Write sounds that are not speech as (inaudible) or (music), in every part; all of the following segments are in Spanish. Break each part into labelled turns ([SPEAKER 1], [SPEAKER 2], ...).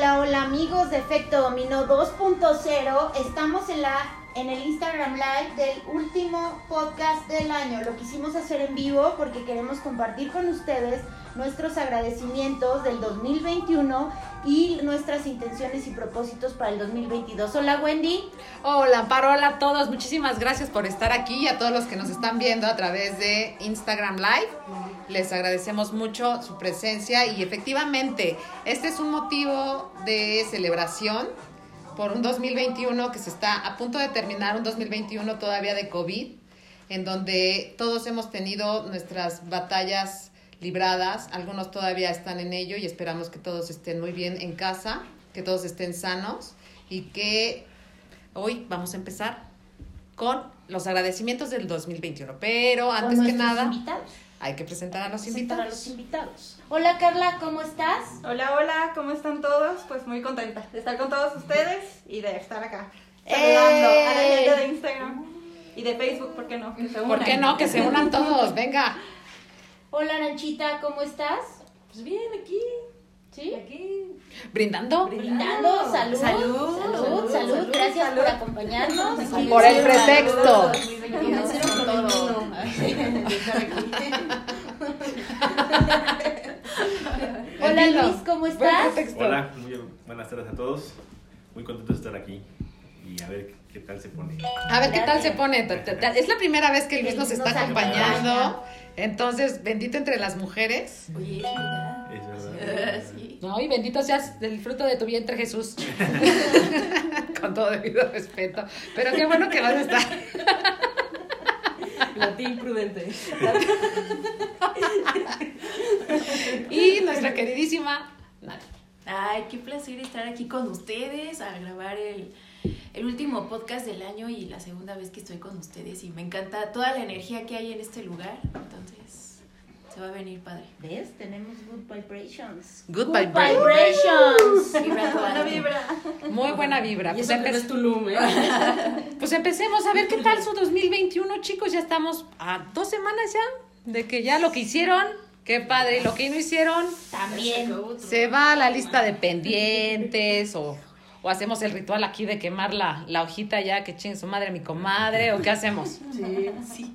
[SPEAKER 1] Hola, hola amigos de Efecto Dominó 2.0. Estamos en la en el Instagram Live del último podcast del año. Lo quisimos hacer en vivo porque queremos compartir con ustedes nuestros agradecimientos del 2021 y nuestras intenciones y propósitos para el 2022. Hola Wendy.
[SPEAKER 2] Hola Amparo, a todos. Muchísimas gracias por estar aquí y a todos los que nos están viendo a través de Instagram Live. Les agradecemos mucho su presencia y efectivamente este es un motivo de celebración por un 2021 que se está a punto de terminar, un 2021 todavía de COVID, en donde todos hemos tenido nuestras batallas libradas, algunos todavía están en ello y esperamos que todos estén muy bien en casa, que todos estén sanos y que hoy vamos a empezar con los agradecimientos del 2021. Pero antes que nada, hay que presentar a los
[SPEAKER 1] invitados. A los invitados. Hola Carla, ¿cómo estás?
[SPEAKER 3] Hola, hola, ¿cómo están todos? Pues muy contenta de estar con todos ustedes y de estar acá. Saludando a la gente de Instagram y de Facebook, ¿por qué no?
[SPEAKER 2] Que se unan. ¿Por qué no? Que se unan todos, venga.
[SPEAKER 1] Hola Nanchita, ¿cómo estás?
[SPEAKER 3] Pues bien, aquí.
[SPEAKER 1] ¿Sí?
[SPEAKER 3] Aquí.
[SPEAKER 2] ¿Brindando?
[SPEAKER 1] Brindando. Salud. Salud. Salud. Salud. Gracias por acompañarnos.
[SPEAKER 2] Por el pretexto. (laughs)
[SPEAKER 1] Hola Luis, ¿cómo estás?
[SPEAKER 4] Hola, muy buenas tardes a todos. Muy contento de estar aquí y a ver qué tal se pone.
[SPEAKER 2] A ver qué tal se pone. Es la primera vez que Luis nos está acompañando. Entonces, bendito entre las mujeres.
[SPEAKER 3] Oye, es verdad.
[SPEAKER 4] Es verdad.
[SPEAKER 2] Sí. No, y bendito seas del fruto de tu vientre, Jesús. (laughs) Con todo debido respeto. Pero qué bueno que vas a estar.
[SPEAKER 3] Latín prudente.
[SPEAKER 2] y nuestra queridísima Nati.
[SPEAKER 5] Ay, qué placer estar aquí con ustedes a grabar el, el último podcast del año y la segunda vez que estoy con ustedes y me encanta toda la energía que hay en este lugar. Entonces, se va a venir padre.
[SPEAKER 1] ¿Ves? Tenemos good vibrations.
[SPEAKER 2] Good,
[SPEAKER 1] Good
[SPEAKER 2] vibrations.
[SPEAKER 1] vibrations.
[SPEAKER 3] Buena vibra.
[SPEAKER 2] Muy buena vibra.
[SPEAKER 3] Y
[SPEAKER 2] Pues,
[SPEAKER 3] eso
[SPEAKER 2] empe-
[SPEAKER 3] Tulum, ¿eh? (laughs)
[SPEAKER 2] pues empecemos a ver qué tal su 2021, chicos. Ya estamos a dos semanas ya de que ya lo que hicieron, qué padre, y lo que no hicieron,
[SPEAKER 1] También.
[SPEAKER 2] se va a la lista de pendientes o, o hacemos el ritual aquí de quemar la, la hojita ya que chingue su madre mi comadre o qué hacemos.
[SPEAKER 3] Sí, sí.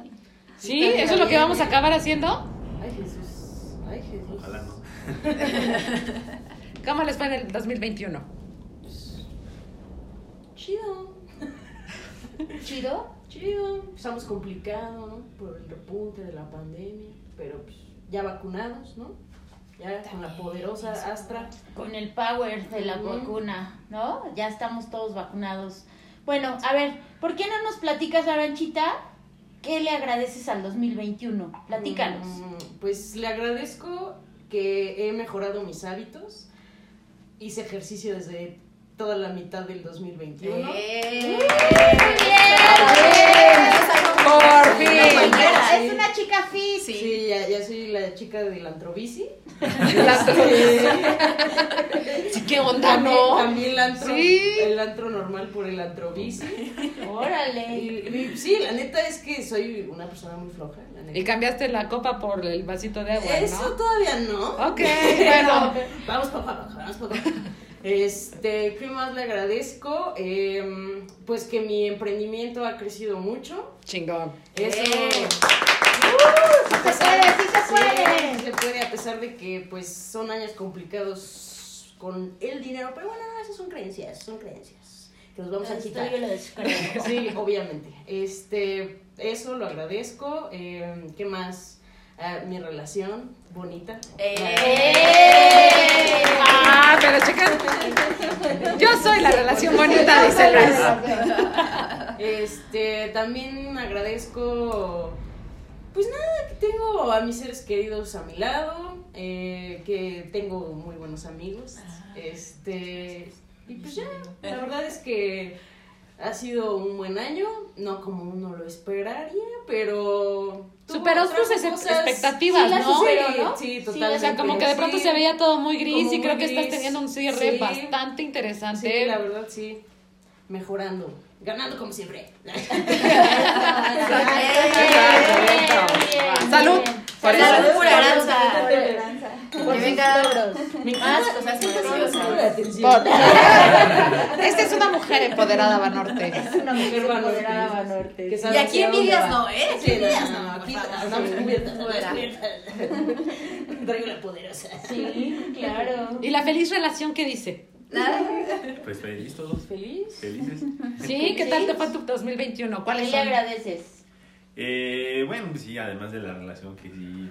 [SPEAKER 2] ¿Sí? ¿Eso es lo que vamos a acabar haciendo?
[SPEAKER 3] Ay, Jesús. Ay, Jesús.
[SPEAKER 4] Ojalá no.
[SPEAKER 2] ¿Cómo les fue en el 2021?
[SPEAKER 3] Chido.
[SPEAKER 1] ¿Chido?
[SPEAKER 3] Chido. Estamos complicado, ¿no? Por el repunte de la pandemia. Pero pues, ya vacunados, ¿no? Ya con la poderosa Astra.
[SPEAKER 1] Con el power de la vacuna, ¿no? Ya estamos todos vacunados. Bueno, a ver, ¿por qué no nos platicas, Aranchita? ¿Qué le agradeces al 2021? Platícanos.
[SPEAKER 3] Mm, Pues le agradezco que he mejorado mis hábitos. Hice ejercicio desde toda la mitad del 2021.
[SPEAKER 5] ¡Eh!
[SPEAKER 2] Por fin.
[SPEAKER 1] Chica fit.
[SPEAKER 3] Sí, ya, ya soy la chica del antrobici.
[SPEAKER 2] Sí, ¿Qué onda,
[SPEAKER 3] También,
[SPEAKER 2] no?
[SPEAKER 3] también el antro,
[SPEAKER 2] Sí.
[SPEAKER 3] el antro normal por el antrobici.
[SPEAKER 1] Órale.
[SPEAKER 3] Y, y sí, la neta es que soy una persona muy floja. La neta.
[SPEAKER 2] Y cambiaste la copa por el vasito de agua,
[SPEAKER 3] Eso
[SPEAKER 2] ¿no?
[SPEAKER 3] todavía no.
[SPEAKER 2] Ok, (laughs) bueno.
[SPEAKER 3] Vamos poco a poco, vamos poco a poco. Este, ¿qué más le agradezco? Em, pues que mi emprendimiento ha crecido mucho.
[SPEAKER 2] Chingón.
[SPEAKER 3] Eso.
[SPEAKER 5] Eh.
[SPEAKER 1] Sí se puede, sí se
[SPEAKER 3] Sí,
[SPEAKER 1] puede.
[SPEAKER 3] se puede, a pesar de que pues son años complicados con el dinero, pero bueno, esas son creencias, son creencias que nos vamos a quitar. Sí, obviamente. Este, eso lo agradezco. Em, ¿Qué más? Ah, mi relación bonita.
[SPEAKER 5] ¡Eh!
[SPEAKER 2] Ah, pero chicas, yo soy la relación bonita, dice Luis.
[SPEAKER 3] Este, también agradezco, pues nada, que tengo a mis seres queridos a mi lado, eh, que tengo muy buenos amigos, este, y pues ya, la verdad es que ha sido un buen año, no como uno lo esperaría, pero...
[SPEAKER 2] Superó sus expectativas,
[SPEAKER 1] Sí,
[SPEAKER 2] ¿no?
[SPEAKER 1] superó, ¿no?
[SPEAKER 3] sí,
[SPEAKER 1] Sí,
[SPEAKER 3] totalmente.
[SPEAKER 2] O sea, como que de pronto
[SPEAKER 3] sí.
[SPEAKER 2] se veía todo muy gris y creo que estás teniendo un cierre bastante interesante.
[SPEAKER 3] Sí, la verdad sí, mejorando, ganando como siempre. (laughs)
[SPEAKER 2] Salud. Por
[SPEAKER 1] Salud, salud,
[SPEAKER 5] aranza.
[SPEAKER 1] por
[SPEAKER 5] Que venga más cosas maravillosas.
[SPEAKER 2] Por- Esta es una mujer empoderada, Banorte.
[SPEAKER 1] Es una mujer empoderada, Banorte.
[SPEAKER 3] Que
[SPEAKER 5] Y aquí envidias no, ¿eh? Aquí envidias
[SPEAKER 3] no, aquí
[SPEAKER 5] por.
[SPEAKER 3] Traigo la poderosa.
[SPEAKER 1] Sí, claro.
[SPEAKER 2] ¿Y la feliz relación qué dice?
[SPEAKER 4] Pues feliz todos.
[SPEAKER 3] ¿Feliz?
[SPEAKER 4] Felices.
[SPEAKER 2] Sí, ¿qué tal te fue tu 2021?
[SPEAKER 1] ¿Qué
[SPEAKER 2] ¿Cuáles
[SPEAKER 1] le agradeces?
[SPEAKER 4] Eh, bueno, pues sí, además de la relación que sí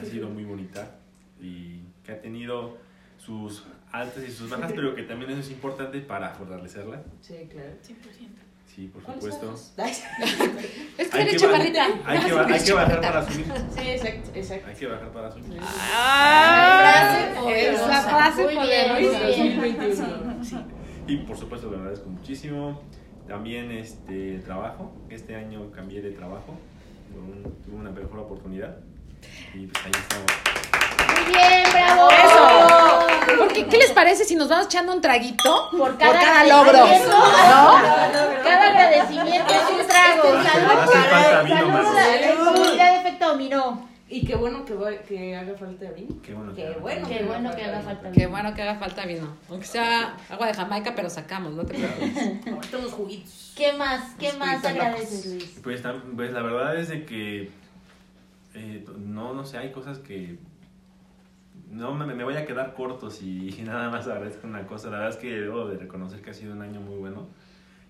[SPEAKER 4] ha sido muy bonita y que ha tenido sus altas y sus bajas, (laughs) pero que también eso es importante para fortalecerla.
[SPEAKER 3] Sí, claro.
[SPEAKER 5] 100%.
[SPEAKER 4] Sí, por
[SPEAKER 3] ¿Cuáles
[SPEAKER 4] supuesto. (laughs)
[SPEAKER 2] Es que eres chaparrita.
[SPEAKER 4] hay, que, hay que bajar para subir.
[SPEAKER 3] Sí, exacto, exacto.
[SPEAKER 4] Hay que bajar para subir.
[SPEAKER 2] Ah,
[SPEAKER 5] Frase
[SPEAKER 2] es la frase
[SPEAKER 1] Muy bien, muy
[SPEAKER 2] poderosa.
[SPEAKER 1] bien.
[SPEAKER 3] 2021.
[SPEAKER 4] Sí. Y por supuesto le agradezco muchísimo. También este el trabajo. Este año cambié de trabajo. Por un- tuve una mejor oportunidad. Y pues ahí estamos.
[SPEAKER 1] Muy bien, bravo.
[SPEAKER 2] Eso. Porque, ¿qué les parece si nos vamos echando un traguito
[SPEAKER 1] Por cada,
[SPEAKER 2] cada logro? ¿No?
[SPEAKER 1] Cada agradecimiento es un trago. Salud.
[SPEAKER 4] falta vino
[SPEAKER 1] Salud. de efecto dominó.
[SPEAKER 3] Y qué bueno que, va- que haga falta vino.
[SPEAKER 4] Qué bueno.
[SPEAKER 3] Qué
[SPEAKER 4] haga
[SPEAKER 3] bueno.
[SPEAKER 1] Qué que haga falta
[SPEAKER 2] Qué
[SPEAKER 1] vino.
[SPEAKER 2] bueno que haga falta vino. Aunque sea agua de Jamaica, pero sacamos, no te preocupes.
[SPEAKER 3] Ahorita unos juguitos.
[SPEAKER 1] ¿Qué más? ¿Qué más agradeces, Luis?
[SPEAKER 4] Pues, pues la verdad es de que eh, no, no sé, hay cosas que no me, me voy a quedar corto si (laughs) nada más agradezco una cosa. La verdad es que debo de reconocer que ha sido un año muy bueno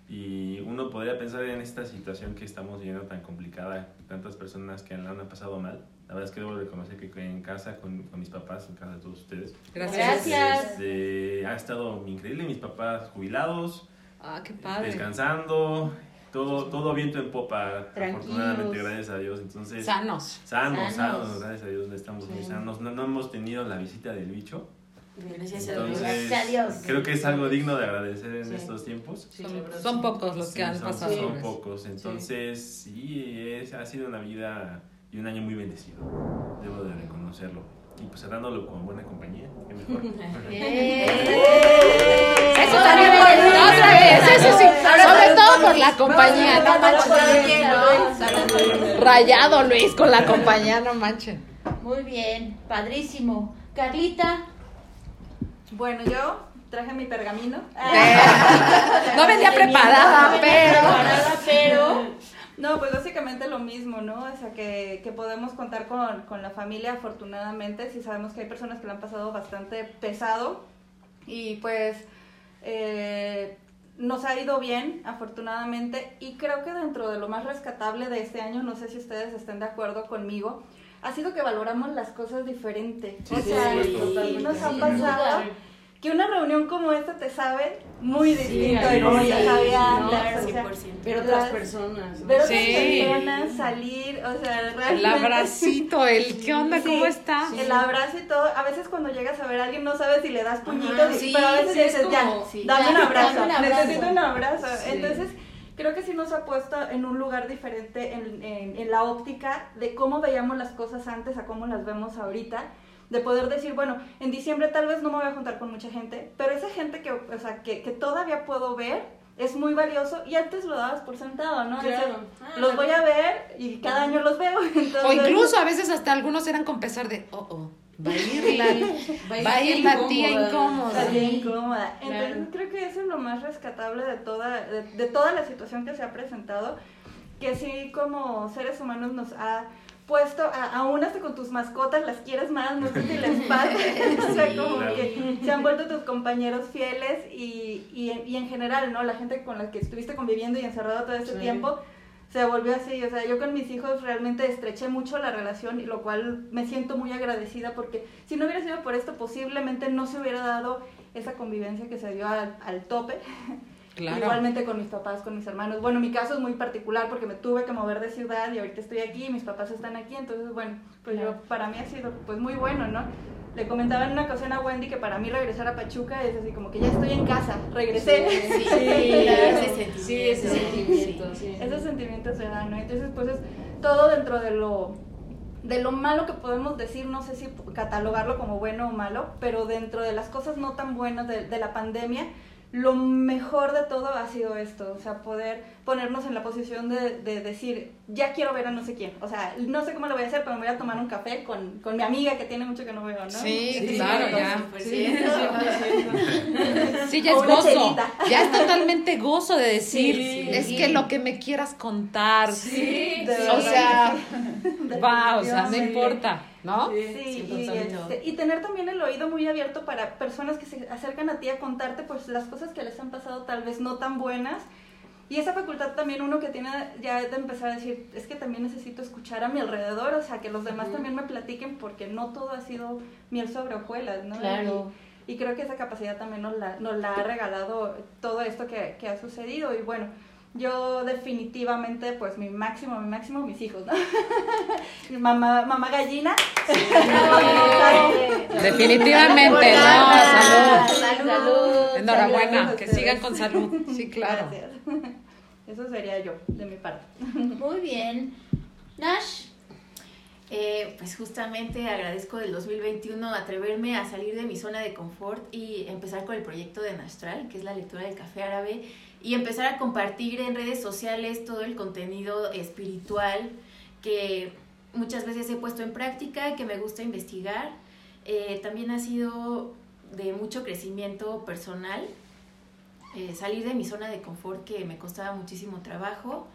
[SPEAKER 4] y uno podría pensar en esta situación que estamos viviendo tan complicada, tantas personas que la han pasado mal. La verdad es que debo de reconocer que en casa, con, con mis papás, en casa de todos ustedes,
[SPEAKER 2] Gracias.
[SPEAKER 1] Gracias.
[SPEAKER 4] este, ha estado increíble. Mis papás jubilados,
[SPEAKER 2] Ah, qué padre.
[SPEAKER 4] descansando, todo, todo viento en popa,
[SPEAKER 1] Tranquilos.
[SPEAKER 4] afortunadamente, gracias a Dios. Entonces,
[SPEAKER 2] Sanos.
[SPEAKER 4] sanos,
[SPEAKER 1] Sanos.
[SPEAKER 4] sanos, gracias a Dios, estamos muy sanos. No, no hemos tenido la visita del bicho.
[SPEAKER 5] Gracias a Dios.
[SPEAKER 4] Entonces,
[SPEAKER 1] Gracias a Dios.
[SPEAKER 4] creo que es algo digno de agradecer en
[SPEAKER 3] Sí.
[SPEAKER 4] estos tiempos.
[SPEAKER 3] Sí,
[SPEAKER 2] Son, pocos los que
[SPEAKER 4] Sí,
[SPEAKER 2] han
[SPEAKER 4] son,
[SPEAKER 2] pasado.
[SPEAKER 4] son pocos. Entonces, sí, es- ha sido una vida y un año muy bendecido. Debo de reconocerlo. Y pues cerrándolo con buena compañía, qué mejor. (laughs)
[SPEAKER 2] Eso también por- otra vez, eso sí. Sobre todo por la compañía, no manchen. Rayado Luis con la compañía, no manchen.
[SPEAKER 1] Muy bien, padrísimo. Carlita.
[SPEAKER 6] Bueno, yo traje mi pergamino. (laughs)
[SPEAKER 2] No venía preparada, pero.
[SPEAKER 1] Preparada, pero.
[SPEAKER 6] No, pues básicamente lo mismo, ¿no? O sea, que, que podemos contar con, con la familia, afortunadamente. Sí sabemos que hay personas que lo han pasado bastante pesado. Y pues eh, nos ha ido bien, afortunadamente. Y creo que dentro de lo más rescatable de este año, no sé si ustedes estén de acuerdo conmigo, ha sido que valoramos las cosas diferente.
[SPEAKER 4] Sí,
[SPEAKER 6] o sea, sí nos ha pasado
[SPEAKER 1] duda.
[SPEAKER 6] Que una reunión como esta te sabe muy distinto de cómo te sabía
[SPEAKER 3] no,
[SPEAKER 6] antes, o sea,
[SPEAKER 5] 100%.
[SPEAKER 3] Ver otras personas. ¿no?
[SPEAKER 6] ver otras
[SPEAKER 2] Sí.
[SPEAKER 6] personas, salir, o sea, realmente...
[SPEAKER 2] El abracito, el (laughs) ¿qué onda?
[SPEAKER 6] Sí,
[SPEAKER 2] ¿Cómo está?
[SPEAKER 6] El abrazo y todo. A veces cuando llegas a ver a alguien no sabes si le das puñitos,
[SPEAKER 5] Ajá,
[SPEAKER 6] y-
[SPEAKER 5] sí,
[SPEAKER 6] pero a veces dices, ya, dame un abrazo,
[SPEAKER 1] dame un abrazo.
[SPEAKER 6] necesito un abrazo.
[SPEAKER 3] Sí.
[SPEAKER 6] Entonces, creo que sí nos ha puesto en un lugar diferente en, en- en la óptica de cómo veíamos las cosas antes a cómo las vemos ahorita. De poder decir, bueno, en diciembre tal vez no me voy a juntar con mucha gente, pero esa gente que, o sea, que, que todavía puedo ver es muy valioso y antes lo dabas por sentado, ¿no?
[SPEAKER 3] Claro. Ah,
[SPEAKER 6] los voy a ver y cada año los veo. (laughs) Entonces,
[SPEAKER 2] O incluso a veces hasta algunos eran con pesar de, oh, oh, va a ir la, (laughs) va a ir la tía incómoda.
[SPEAKER 6] Bien incómoda. Entonces
[SPEAKER 3] Claro.
[SPEAKER 6] creo que eso es lo más rescatable de toda, de, de toda la situación que se ha presentado, que sí como seres humanos nos ha puesto, a, aún hasta con tus mascotas las quieres más, no sé si les (laughs) pasa, (laughs) o sea, como
[SPEAKER 4] claro.
[SPEAKER 6] que se han vuelto tus compañeros fieles y, y, y en general, ¿no? La gente con la que estuviste conviviendo y encerrado todo este
[SPEAKER 3] Sí.
[SPEAKER 6] tiempo, se volvió así, o sea, yo con mis hijos realmente estreché mucho la relación y lo cual me siento muy agradecida porque si no hubiera sido por esto posiblemente no se hubiera dado esa convivencia que se dio al, al tope. (laughs)
[SPEAKER 2] Claro.
[SPEAKER 6] Igualmente con mis papás, con mis hermanos. Bueno, mi caso es muy particular porque me tuve que mover de ciudad y ahorita estoy aquí, mis papás están aquí, entonces bueno, pues yo para mí ha sido pues muy bueno, ¿no? Le comentaba en una ocasión a Wendy que para mí regresar a Pachuca es así como que ya estoy en casa, regresé.
[SPEAKER 5] Sí, (laughs)
[SPEAKER 3] claro.
[SPEAKER 5] ese sentimiento.
[SPEAKER 3] Sí, ese sentimiento, sí.
[SPEAKER 6] Esos sentimientos se dan, ¿no? Entonces, pues es todo dentro de lo de lo malo que podemos decir, no sé si catalogarlo como bueno o malo, pero dentro de las cosas no tan buenas de, de la pandemia, lo mejor de todo ha sido esto, o sea, poder ponernos en la posición de, de, decir, ya quiero ver a no sé quién, o sea, no sé cómo lo voy a hacer, pero me voy a tomar un café con, con mi amiga que tiene mucho que no veo, ¿no?
[SPEAKER 2] Sí, claro, ya.
[SPEAKER 5] Sí,
[SPEAKER 2] sí, ya es gozo, ya es totalmente gozo de decir, es que lo que me quieras contar,
[SPEAKER 5] sí,
[SPEAKER 2] o sea, (laughs) va, o sea, no importa. ¿no?
[SPEAKER 6] Sí, y, este, y, tener también el oído muy abierto para personas que se acercan a ti a contarte pues las cosas que les han pasado tal vez no tan buenas. Y esa facultad también uno que tiene ya de empezar a decir, es que también necesito escuchar a mi alrededor, o sea, que los demás también me platiquen porque no todo ha sido miel sobre hojuelas, ¿no?
[SPEAKER 1] Claro.
[SPEAKER 6] Y, creo que esa capacidad también nos la, nos la ha regalado todo esto que, que ha sucedido. Y bueno, yo definitivamente, pues mi máximo, mi máximo, mis hijos, ¿no? (laughs) mamá, mamá gallina. (laughs)
[SPEAKER 2] definitivamente, no, salud.
[SPEAKER 5] Salud.
[SPEAKER 2] Enhorabuena, que sigan con salud. (laughs) Sí, claro.
[SPEAKER 6] Gracias. Eso sería yo, de mi parte.
[SPEAKER 1] Muy bien. Nash.
[SPEAKER 5] Eh, pues justamente agradezco del 2021 atreverme a salir de mi zona de confort y empezar con el proyecto de Nastral, que es la lectura del café árabe y empezar a compartir en redes sociales todo el contenido espiritual que muchas veces he puesto en práctica, que me gusta investigar. Eh, también ha sido de mucho crecimiento personal, eh, salir de mi zona de confort que me costaba muchísimo trabajo.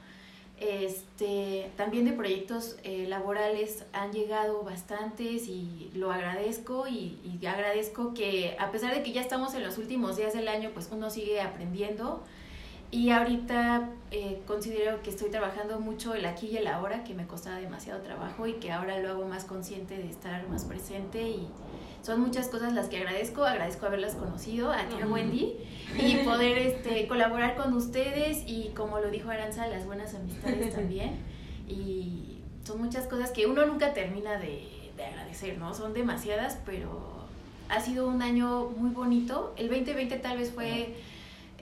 [SPEAKER 5] Este, también de proyectos eh, laborales han llegado bastantes y lo agradezco y, y agradezco que a pesar de que ya estamos en los últimos días del año, pues uno sigue aprendiendo y ahorita eh, considero que estoy trabajando mucho el aquí y el ahora, que me costaba demasiado trabajo y que ahora lo hago más consciente de estar más presente y son muchas cosas las que agradezco, agradezco haberlas conocido, a ti, a Wendy, y poder este, colaborar con ustedes y como lo dijo Aranza, las buenas amistades (laughs) también. Y son muchas cosas que uno nunca termina de, de agradecer, ¿no? Son demasiadas, pero ha sido un año muy bonito. El 2020 tal vez fue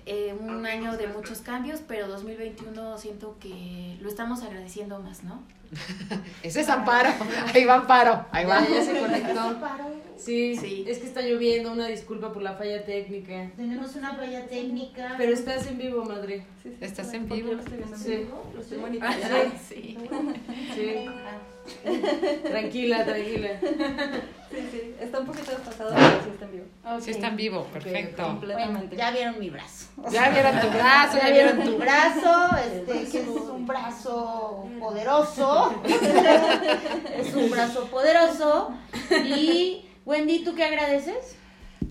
[SPEAKER 5] eh, un año de muchos cambios, pero 2021 siento que lo estamos agradeciendo más, ¿no? (laughs)
[SPEAKER 2] Ese es Amparo. Ahí va Amparo. Ahí va.
[SPEAKER 3] Ya, se conectó. (laughs) Sí, sí, es que está lloviendo. Una disculpa por la falla técnica.
[SPEAKER 1] Tenemos una falla técnica.
[SPEAKER 3] Pero estás en vivo, madre.
[SPEAKER 2] ¿Estás en vivo?
[SPEAKER 6] Lo estoy viendo en vivo. Lo estoy
[SPEAKER 3] Ah,
[SPEAKER 6] monitoreando. (laughs)
[SPEAKER 3] sí. Sí. (laughs) Tranquila, tranquila.
[SPEAKER 6] Sí, sí. Está un poquito desfasado, pero sí está en vivo.
[SPEAKER 2] Sí está en vivo, perfecto.
[SPEAKER 6] Completamente.
[SPEAKER 1] ya vieron mi brazo. (laughs)
[SPEAKER 2] Ya vieron tu brazo,
[SPEAKER 1] Ya vieron tu brazo, este, que es un brazo poderoso. es un brazo poderoso. Y Wendy, ¿tú qué agradeces?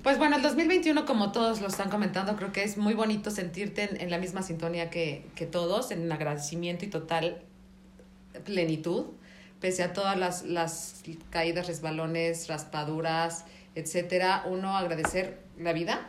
[SPEAKER 2] Pues bueno, el 2021, como todos lo están comentando, creo que es muy bonito sentirte en, en la misma sintonía que, que todos, en agradecimiento y total plenitud, pese a todas las, las caídas, resbalones, raspaduras, etcétera. Uno agradecer la vida,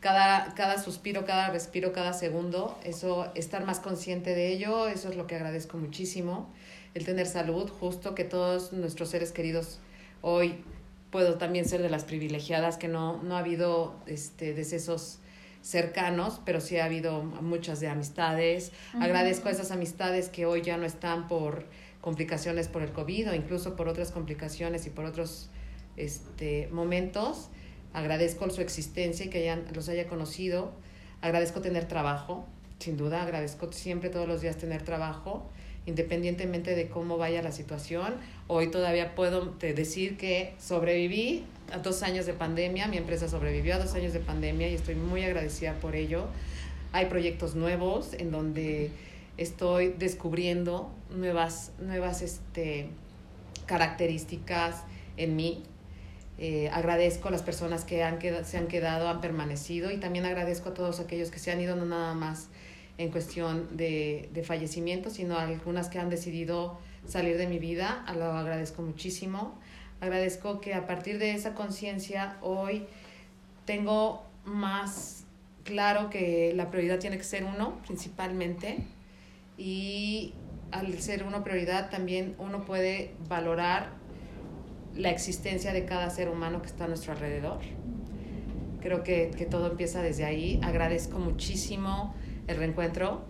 [SPEAKER 2] cada, cada suspiro, cada respiro, cada segundo, eso, estar más consciente de ello, eso es lo que agradezco muchísimo. El tener salud, justo que todos nuestros seres queridos hoy puedo también ser de las privilegiadas, que no, no ha habido este, decesos cercanos, pero sí ha habido muchas de amistades. Agradezco a esas amistades que hoy ya no están por complicaciones por el COVID o incluso por otras complicaciones y por otros este, momentos. Agradezco su existencia y que hayan, los haya conocido. Agradezco tener trabajo, sin duda. Agradezco siempre todos los días tener trabajo, independientemente de cómo vaya la situación. Hoy todavía puedo te decir que sobreviví a dos años de pandemia. Mi empresa sobrevivió a dos años de pandemia y estoy muy agradecida por ello. Hay proyectos nuevos en donde estoy descubriendo nuevas, nuevas este, características en mí. Eh, agradezco a las personas que han queda- se han quedado, han permanecido y también agradezco a todos aquellos que se han ido, no nada más en cuestión de, de fallecimiento, sino a algunas que han decidido salir de mi vida. Lo agradezco muchísimo. Agradezco que a partir de esa conciencia hoy tengo más claro que la prioridad tiene que ser uno, principalmente, y al ser uno prioridad también uno puede valorar la existencia de cada ser humano que está a nuestro alrededor. Creo que, que todo empieza desde ahí. Agradezco muchísimo el reencuentro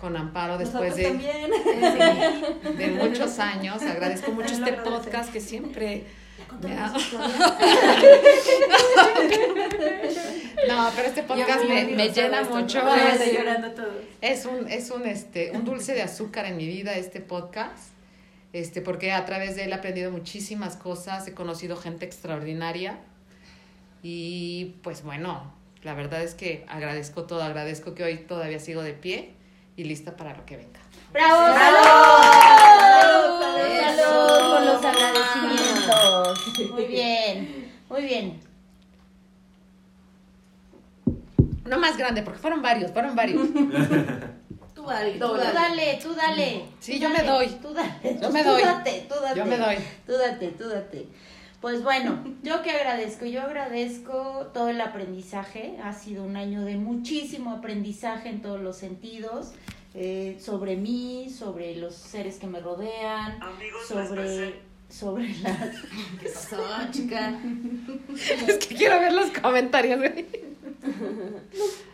[SPEAKER 2] con Amparo (laughs) después de, sí, de (laughs) muchos años. Agradezco mucho este podcast que siempre (laughs) No, pero este podcast me, me llena mucho. Es,
[SPEAKER 5] estoy llorando todo.
[SPEAKER 2] es un, es un, este, un dulce de azúcar en mi vida este podcast. Este, porque a través de él he aprendido muchísimas cosas, he conocido gente extraordinaria. Y pues bueno, la verdad es que agradezco todo, agradezco que hoy todavía sigo de pie y lista para lo que venga.
[SPEAKER 1] ¡Bravo!
[SPEAKER 6] ¡Bravo!
[SPEAKER 1] ¡Salud!
[SPEAKER 6] ¡Salud!
[SPEAKER 1] ¡Salud con los agradecimientos! Muy bien, muy bien.
[SPEAKER 2] No más grande, porque fueron varios, fueron varios. (laughs)
[SPEAKER 3] Tú dale,
[SPEAKER 1] Tú dale, tú dale.
[SPEAKER 2] Sí,
[SPEAKER 1] tú
[SPEAKER 2] yo me doy.
[SPEAKER 1] Tú dale.
[SPEAKER 2] Yo me
[SPEAKER 1] tú
[SPEAKER 2] doy.
[SPEAKER 1] date, tú date.
[SPEAKER 2] Yo me doy.
[SPEAKER 1] Tú date, tú date. Pues bueno, yo que agradezco, yo agradezco todo el aprendizaje. Ha sido un año de muchísimo aprendizaje en todos los sentidos. Eh, sobre mí, sobre los seres que me rodean, sobre, sobre (laughs) las...
[SPEAKER 3] ¿Qué pasó, chica? (laughs)
[SPEAKER 2] Es que quiero ver los comentarios, güey.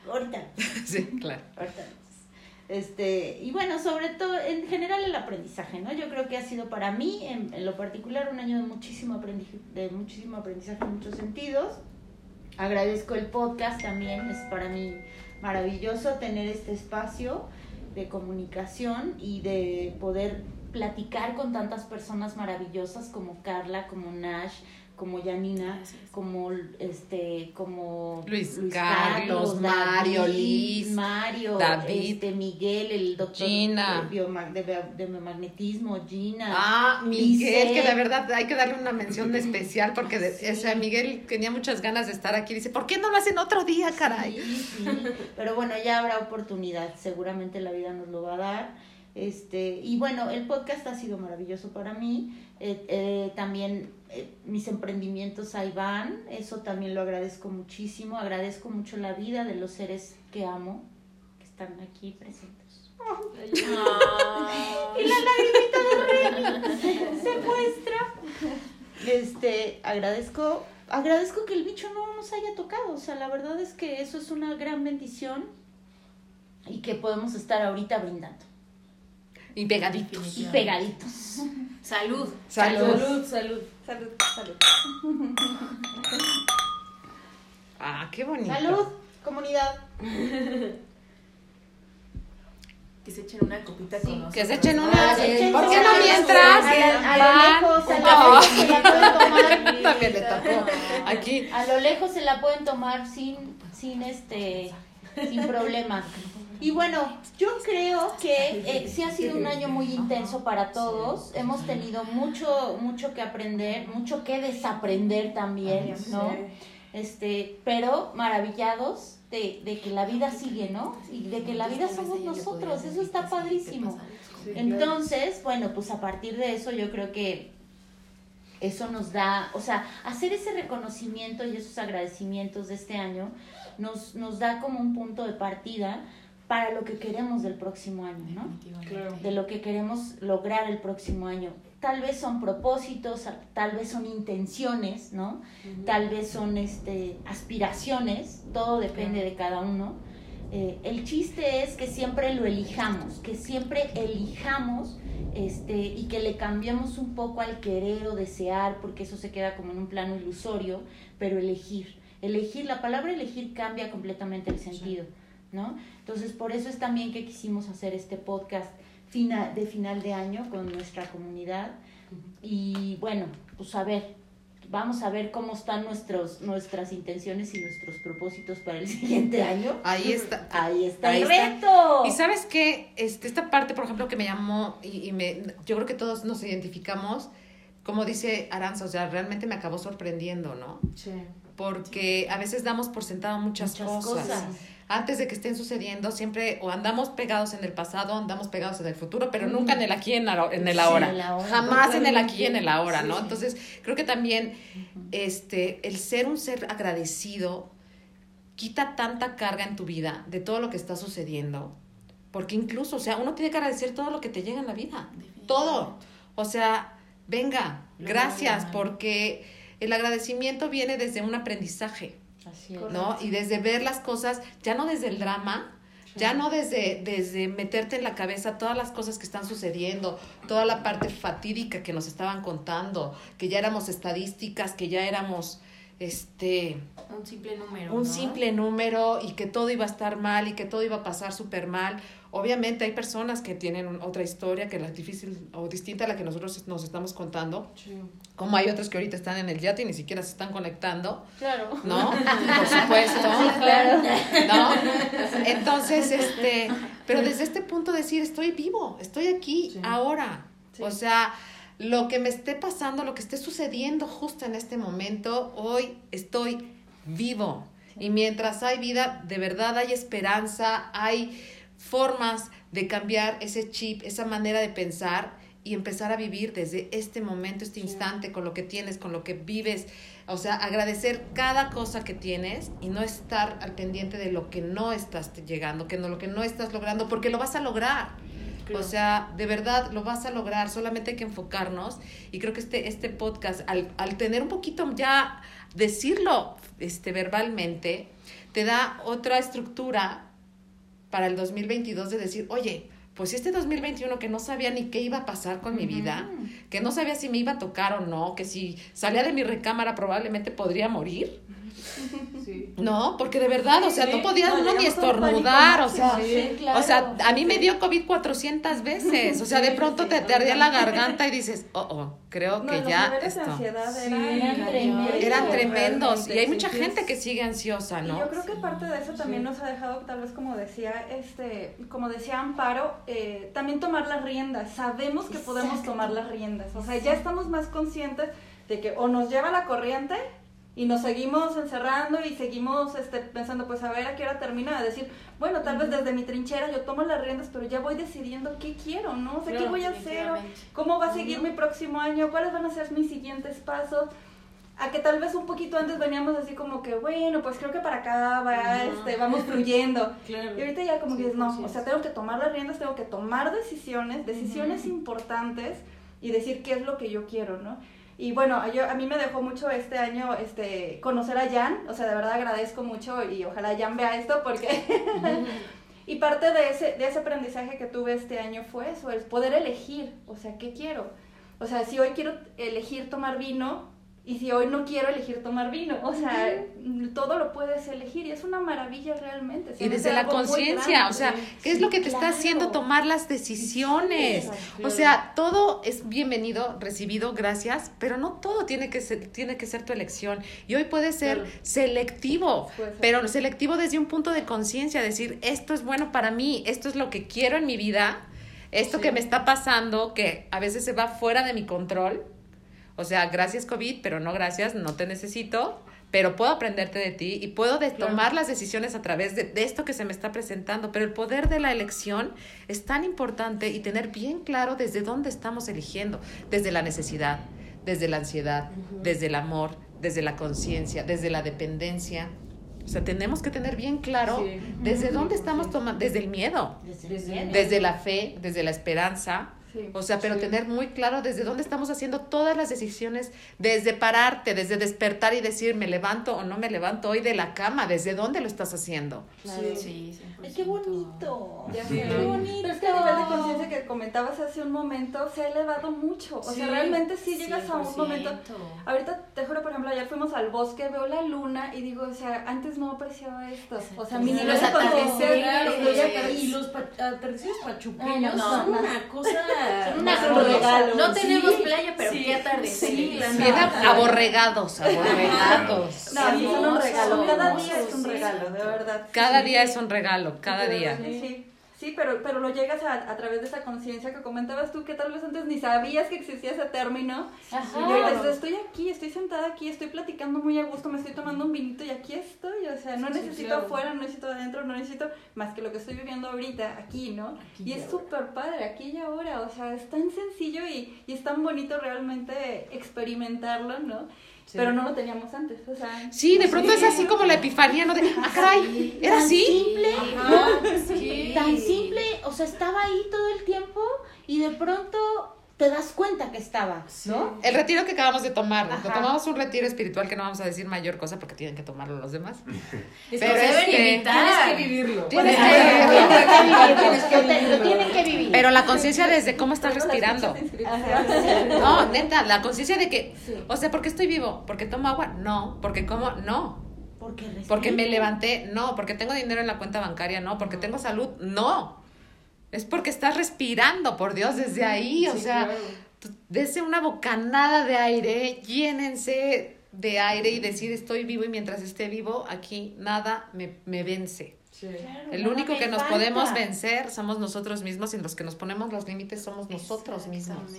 [SPEAKER 1] Ahorita. (laughs)
[SPEAKER 2] Sí, claro.
[SPEAKER 1] Ahorita. Este, y bueno, sobre todo, en general el aprendizaje, ¿no? Yo creo que ha sido para mí, en, en lo particular, un año de muchísimo, aprendizaje, de muchísimo aprendizaje en muchos sentidos. Agradezco el podcast también, es para mí maravilloso tener este espacio de comunicación y de poder platicar con tantas personas maravillosas como Carla, como Nash, como Janina, como este, como
[SPEAKER 2] Luis Carlos, Mario,
[SPEAKER 1] David,
[SPEAKER 2] Liz,
[SPEAKER 1] Mario,
[SPEAKER 2] David,
[SPEAKER 1] este, Miguel, el doctor
[SPEAKER 2] Gina.
[SPEAKER 1] de, de, de biomagnetismo, Gina.
[SPEAKER 2] Ah, Miguel, que de verdad hay que darle una mención especial porque de- o sea, Miguel tenía muchas ganas de estar aquí. Dice, ¿por qué no lo hacen otro día, caray?
[SPEAKER 1] Sí, sí. Pero bueno, ya habrá oportunidad. Seguramente la vida nos lo va a dar. Este, y bueno, el podcast ha sido maravilloso para mí. Eh, eh, también eh, mis emprendimientos ahí van. Eso también lo agradezco muchísimo. Agradezco mucho la vida de los seres que amo, que están aquí presentes. (laughs) Y la lagrimita de Remy se muestra. Este, agradezco, agradezco que el bicho no nos haya tocado. O sea, la verdad es que eso es una gran bendición y que podemos estar ahorita brindando.
[SPEAKER 2] Y pegaditos.
[SPEAKER 1] Y pegaditos.
[SPEAKER 5] Salud.
[SPEAKER 2] Salud.
[SPEAKER 3] Salud, salud.
[SPEAKER 6] Salud, salud.
[SPEAKER 2] Ah, qué bonito.
[SPEAKER 1] Salud, comunidad.
[SPEAKER 5] Que se echen una copita con nosotros.
[SPEAKER 2] Que se echen una.
[SPEAKER 1] Ah,
[SPEAKER 2] ¿Por
[SPEAKER 1] échense
[SPEAKER 2] qué no
[SPEAKER 1] una
[SPEAKER 2] mientras?
[SPEAKER 1] A, lejos, lo lejos se la pueden tomar. (laughs)
[SPEAKER 2] También le tocó. Aquí.
[SPEAKER 1] A lo lejos se la pueden tomar sin, sin este, sin problema. Y bueno, yo creo que eh, sí ha sido un año muy intenso para todos. Hemos tenido mucho, mucho que aprender, mucho que desaprender también, ¿no? Este, pero maravillados de, de que la vida sigue, ¿no? Y de que la vida somos nosotros. Eso está padrísimo. Entonces, bueno, pues a partir de eso yo creo que eso nos da, o sea, hacer ese reconocimiento y esos agradecimientos de este año nos, nos da como un punto de partida para lo que queremos del próximo año, ¿no?
[SPEAKER 3] Claro.
[SPEAKER 1] De lo que queremos lograr el próximo año. Tal vez son propósitos, tal vez son intenciones, ¿no? Tal vez son este, aspiraciones, todo depende de cada uno. Eh, el chiste es que siempre lo elijamos, que siempre elijamos este, y que le cambiemos un poco al querer o desear, porque eso se queda como en un plano ilusorio, pero elegir. Elegir, la palabra elegir cambia completamente el sentido, ¿no? Entonces, por eso es también que quisimos hacer este podcast fina- de final de año con nuestra comunidad. Y bueno, pues a ver, vamos a ver cómo están nuestros, nuestras intenciones y nuestros propósitos para el (laughs) siguiente año.
[SPEAKER 2] Ahí está.
[SPEAKER 1] Ahí está
[SPEAKER 2] Ahí
[SPEAKER 1] el
[SPEAKER 2] está.
[SPEAKER 1] reto.
[SPEAKER 2] Y sabes qué, este, esta parte, por ejemplo, que me llamó y, y me, yo creo que todos nos identificamos, como dice Aranza, o sea, realmente me acabó sorprendiendo, ¿no?
[SPEAKER 3] Sí.
[SPEAKER 2] Porque a veces damos por sentado muchas,
[SPEAKER 1] Muchas
[SPEAKER 2] cosas.
[SPEAKER 1] cosas.
[SPEAKER 2] Antes de que estén sucediendo, siempre o andamos pegados en el pasado, andamos pegados en el futuro, pero nunca en el aquí y en, en el
[SPEAKER 1] Sí,
[SPEAKER 2] ahora.
[SPEAKER 1] en.
[SPEAKER 2] Jamás en el aquí y en el ahora,
[SPEAKER 3] Sí,
[SPEAKER 2] ¿no? Entonces, creo que también este, el ser un ser agradecido quita tanta carga en tu vida de todo lo que está sucediendo. Porque incluso, o sea, uno tiene que agradecer todo lo que te llega en la vida. Todo. O sea, venga, gracias, porque el agradecimiento viene desde un aprendizaje.
[SPEAKER 1] Así es.
[SPEAKER 2] ¿no? Y desde ver las cosas, ya no desde el drama, Ya no desde, desde meterte en la cabeza todas las cosas que están sucediendo, toda la parte fatídica que nos estaban contando, que ya éramos estadísticas, que ya éramos este
[SPEAKER 5] Un simple número.
[SPEAKER 2] un
[SPEAKER 5] ¿no?
[SPEAKER 2] simple número y que todo iba a estar mal y que todo iba a pasar súper mal. Obviamente hay personas que tienen un- otra historia que la difícil o distinta a la que nosotros nos estamos contando, como hay otros que ahorita están en el yate y ni siquiera se están conectando,
[SPEAKER 1] Claro.
[SPEAKER 2] ¿no? (laughs) Por supuesto.
[SPEAKER 1] claro.
[SPEAKER 2] ¿No? Entonces, este, pero desde este punto decir, estoy vivo, estoy aquí
[SPEAKER 3] Sí.
[SPEAKER 2] ahora. O sea, lo que me esté pasando, lo que esté sucediendo justo en este momento, hoy estoy vivo. Y mientras hay vida, de verdad hay esperanza, hay formas de cambiar ese chip, esa manera de pensar y empezar a vivir desde este momento, este instante, con lo que tienes, con lo que vives. O sea, agradecer cada cosa que tienes y no estar al pendiente de lo que no estás llegando, que no, lo que no estás logrando, porque lo vas a lograr. O sea, de verdad lo vas a lograr, solamente hay que enfocarnos. Y creo que este, este podcast, al, al tener un poquito ya, decirlo este, verbalmente, te da otra estructura para el 2022 de decir, oye, pues este 2021 que no sabía ni qué iba a pasar con mi vida, que no sabía si me iba a tocar o no, que si salía de mi recámara probablemente podría morir,
[SPEAKER 3] Sí.
[SPEAKER 2] ¿no? Porque de verdad, o sea, no podía
[SPEAKER 6] no,
[SPEAKER 2] uno ni estornudar, o sea,
[SPEAKER 1] sí, claro.
[SPEAKER 2] o sea, a mí me dio COVID 400 veces, o sea, de pronto te, te ardía la garganta y dices, oh, oh, creo
[SPEAKER 6] No,
[SPEAKER 2] que
[SPEAKER 6] los
[SPEAKER 2] ya
[SPEAKER 6] de
[SPEAKER 2] esto.
[SPEAKER 3] Sí,
[SPEAKER 6] eran,
[SPEAKER 1] tremendos.
[SPEAKER 2] Eran tremendos
[SPEAKER 6] realmente,
[SPEAKER 2] y hay mucha gente que sigue ansiosa,
[SPEAKER 6] Y
[SPEAKER 2] ¿no?
[SPEAKER 6] yo creo que parte de eso también nos ha dejado, tal vez como decía, este, como decía Amparo, eh, también tomar las riendas. Sabemos que podemos
[SPEAKER 1] Exacto.
[SPEAKER 6] tomar las riendas. O sea, ya estamos más conscientes de que o nos lleva la corriente y nos seguimos encerrando y seguimos este, pensando, pues a ver a qué hora termina, de decir, bueno, tal vez desde mi trinchera yo tomo las riendas, pero ya voy decidiendo qué quiero, ¿no? O sea, qué
[SPEAKER 3] Claro,
[SPEAKER 6] voy a hacer, cómo va a seguir mi próximo año, cuáles van a ser mis siguientes pasos. A que tal vez un poquito antes veníamos así como que, bueno, pues creo que para acá va, este, vamos fluyendo. (laughs)
[SPEAKER 3] Claro.
[SPEAKER 6] Y ahorita ya como que
[SPEAKER 3] Sí,
[SPEAKER 6] es, no, o sea, tengo que tomar las riendas, tengo que tomar decisiones, decisiones importantes y decir qué es lo que yo quiero, ¿no? Y bueno, yo, a mí me dejó mucho este año este, conocer a Jan, o sea, de verdad agradezco mucho y ojalá Jan vea esto porque... (laughs) y parte de ese, de ese aprendizaje que tuve este año fue eso, el poder elegir, o sea, ¿qué quiero? O sea, si hoy quiero elegir tomar vino y si hoy no quiero elegir tomar vino, o sea, todo lo puedes elegir y es una maravilla realmente. se
[SPEAKER 2] Y desde la conciencia, o sea, ¿qué es lo que te está haciendo tomar las decisiones? O sea, todo es bienvenido, recibido, gracias, pero no todo tiene que ser, tiene que ser tu elección. Y hoy puede ser
[SPEAKER 3] Claro.
[SPEAKER 2] selectivo,
[SPEAKER 6] Puede ser.
[SPEAKER 2] pero selectivo desde un punto de conciencia, decir, esto es bueno para mí, esto es lo que quiero en mi vida, esto
[SPEAKER 3] Sí.
[SPEAKER 2] que me está pasando, que a veces se va fuera de mi control. O sea, gracias COVID, pero no gracias, no te necesito, pero puedo aprenderte de ti y puedo de tomar las decisiones a través de, de esto que se me está presentando. Pero el poder de la elección es tan importante y tener bien claro desde dónde estamos eligiendo, desde la necesidad, desde la ansiedad, desde el amor, desde la conciencia, desde la dependencia. O sea, tenemos que tener bien claro
[SPEAKER 3] Sí.
[SPEAKER 2] desde dónde estamos tomando, desde el miedo,
[SPEAKER 1] Desde
[SPEAKER 3] Desde-
[SPEAKER 1] el miedo.
[SPEAKER 2] desde la fe, desde la esperanza,
[SPEAKER 6] Sí.
[SPEAKER 2] o sea, pero
[SPEAKER 3] Sí.
[SPEAKER 2] tener muy claro desde dónde estamos haciendo todas las decisiones, desde pararte, desde despertar y decir, me levanto o no me levanto hoy de la cama, desde dónde lo estás haciendo.
[SPEAKER 5] Claro, sí, 100%.
[SPEAKER 1] Ay, qué bonito.
[SPEAKER 6] Ya
[SPEAKER 3] Sí.
[SPEAKER 1] Qué bonito.
[SPEAKER 6] Pero es que el nivel de conciencia que comentabas hace un momento se ha elevado mucho. O sea,
[SPEAKER 3] Sí,
[SPEAKER 6] realmente sí llegas a un
[SPEAKER 5] 100%.
[SPEAKER 6] momento. Ahorita te juro, por ejemplo, ayer fuimos al bosque, veo la luna y digo, o sea, antes no apreciaba esto. O sea, mi
[SPEAKER 5] Los
[SPEAKER 6] nivel de conciencia
[SPEAKER 3] y los atardeceres pachuqueños
[SPEAKER 1] no,
[SPEAKER 3] son
[SPEAKER 6] no.
[SPEAKER 3] una cosa.
[SPEAKER 1] Son una
[SPEAKER 3] maravillosa.
[SPEAKER 6] regalo.
[SPEAKER 5] No
[SPEAKER 3] Sí.
[SPEAKER 5] tenemos playa, pero
[SPEAKER 3] Sí.
[SPEAKER 5] qué atardecer.
[SPEAKER 3] Sí,
[SPEAKER 2] aborregados, (laughs) aborregados.
[SPEAKER 6] No, sí, son un
[SPEAKER 3] Hermoso,
[SPEAKER 6] regalo. Cada día es un
[SPEAKER 3] sí.
[SPEAKER 6] regalo, de verdad.
[SPEAKER 2] Cada
[SPEAKER 6] Sí.
[SPEAKER 2] día es un regalo, cada día.
[SPEAKER 6] Sí, sí pero, pero lo llegas a, a través de esa conciencia que comentabas tú, que tal vez antes ni sabías que existía ese término.
[SPEAKER 1] Ajá.
[SPEAKER 6] Y yo dices, estoy aquí, estoy sentada aquí, estoy platicando muy a gusto, me estoy tomando un vinito y aquí estoy. O sea, no
[SPEAKER 3] Sí,
[SPEAKER 6] necesito
[SPEAKER 3] claro.
[SPEAKER 6] afuera, no necesito adentro, no necesito más que lo que estoy viviendo ahorita, aquí, ¿no?
[SPEAKER 3] Aquí
[SPEAKER 6] y
[SPEAKER 3] y
[SPEAKER 6] es súper padre, aquí y ahora. O sea, es tan sencillo y, y es tan bonito realmente experimentarlo, ¿no?
[SPEAKER 3] Sí.
[SPEAKER 6] Pero no lo teníamos antes, o sea...
[SPEAKER 2] Sí, de pronto es así como la epifanía, ¿no? De, ah, caray, ¿era
[SPEAKER 1] Tan
[SPEAKER 2] así?
[SPEAKER 1] simple,
[SPEAKER 5] Ajá, sí.
[SPEAKER 1] tan simple, o sea, estaba ahí todo el tiempo y de pronto te das cuenta que estaba, ¿no?
[SPEAKER 2] El retiro que acabamos de tomar,
[SPEAKER 1] Ajá.
[SPEAKER 2] tomamos un retiro espiritual que no vamos a decir mayor cosa porque tienen que tomarlo los demás. (laughs)
[SPEAKER 5] Es
[SPEAKER 2] Pero
[SPEAKER 5] que
[SPEAKER 2] este-.
[SPEAKER 3] Tienes que vivirlo.
[SPEAKER 2] Tienes que-
[SPEAKER 1] vivirlo,
[SPEAKER 3] Tienes que
[SPEAKER 1] lo tienen que vivir.
[SPEAKER 2] Pero la conciencia desde cómo estás respirando. No, neta, la conciencia de que, o sea, ¿por qué estoy vivo? ¿Porque tomo agua? No. ¿Porque como? No.
[SPEAKER 1] Porque.
[SPEAKER 2] ¿Porque me levanté? No. ¿Porque tengo dinero en la cuenta bancaria? No. ¿Porque tengo salud? No. Es porque estás respirando, por Dios, desde ahí. O
[SPEAKER 3] Sí,
[SPEAKER 2] sea,
[SPEAKER 3] claro.
[SPEAKER 2] dese una bocanada de aire, llénense de aire y decir estoy vivo y mientras esté vivo, aquí nada me, me vence.
[SPEAKER 3] Sí.
[SPEAKER 1] Claro,
[SPEAKER 2] El único que nos
[SPEAKER 1] falta.
[SPEAKER 2] podemos vencer somos nosotros mismos y los que nos ponemos los límites somos nosotros mismos.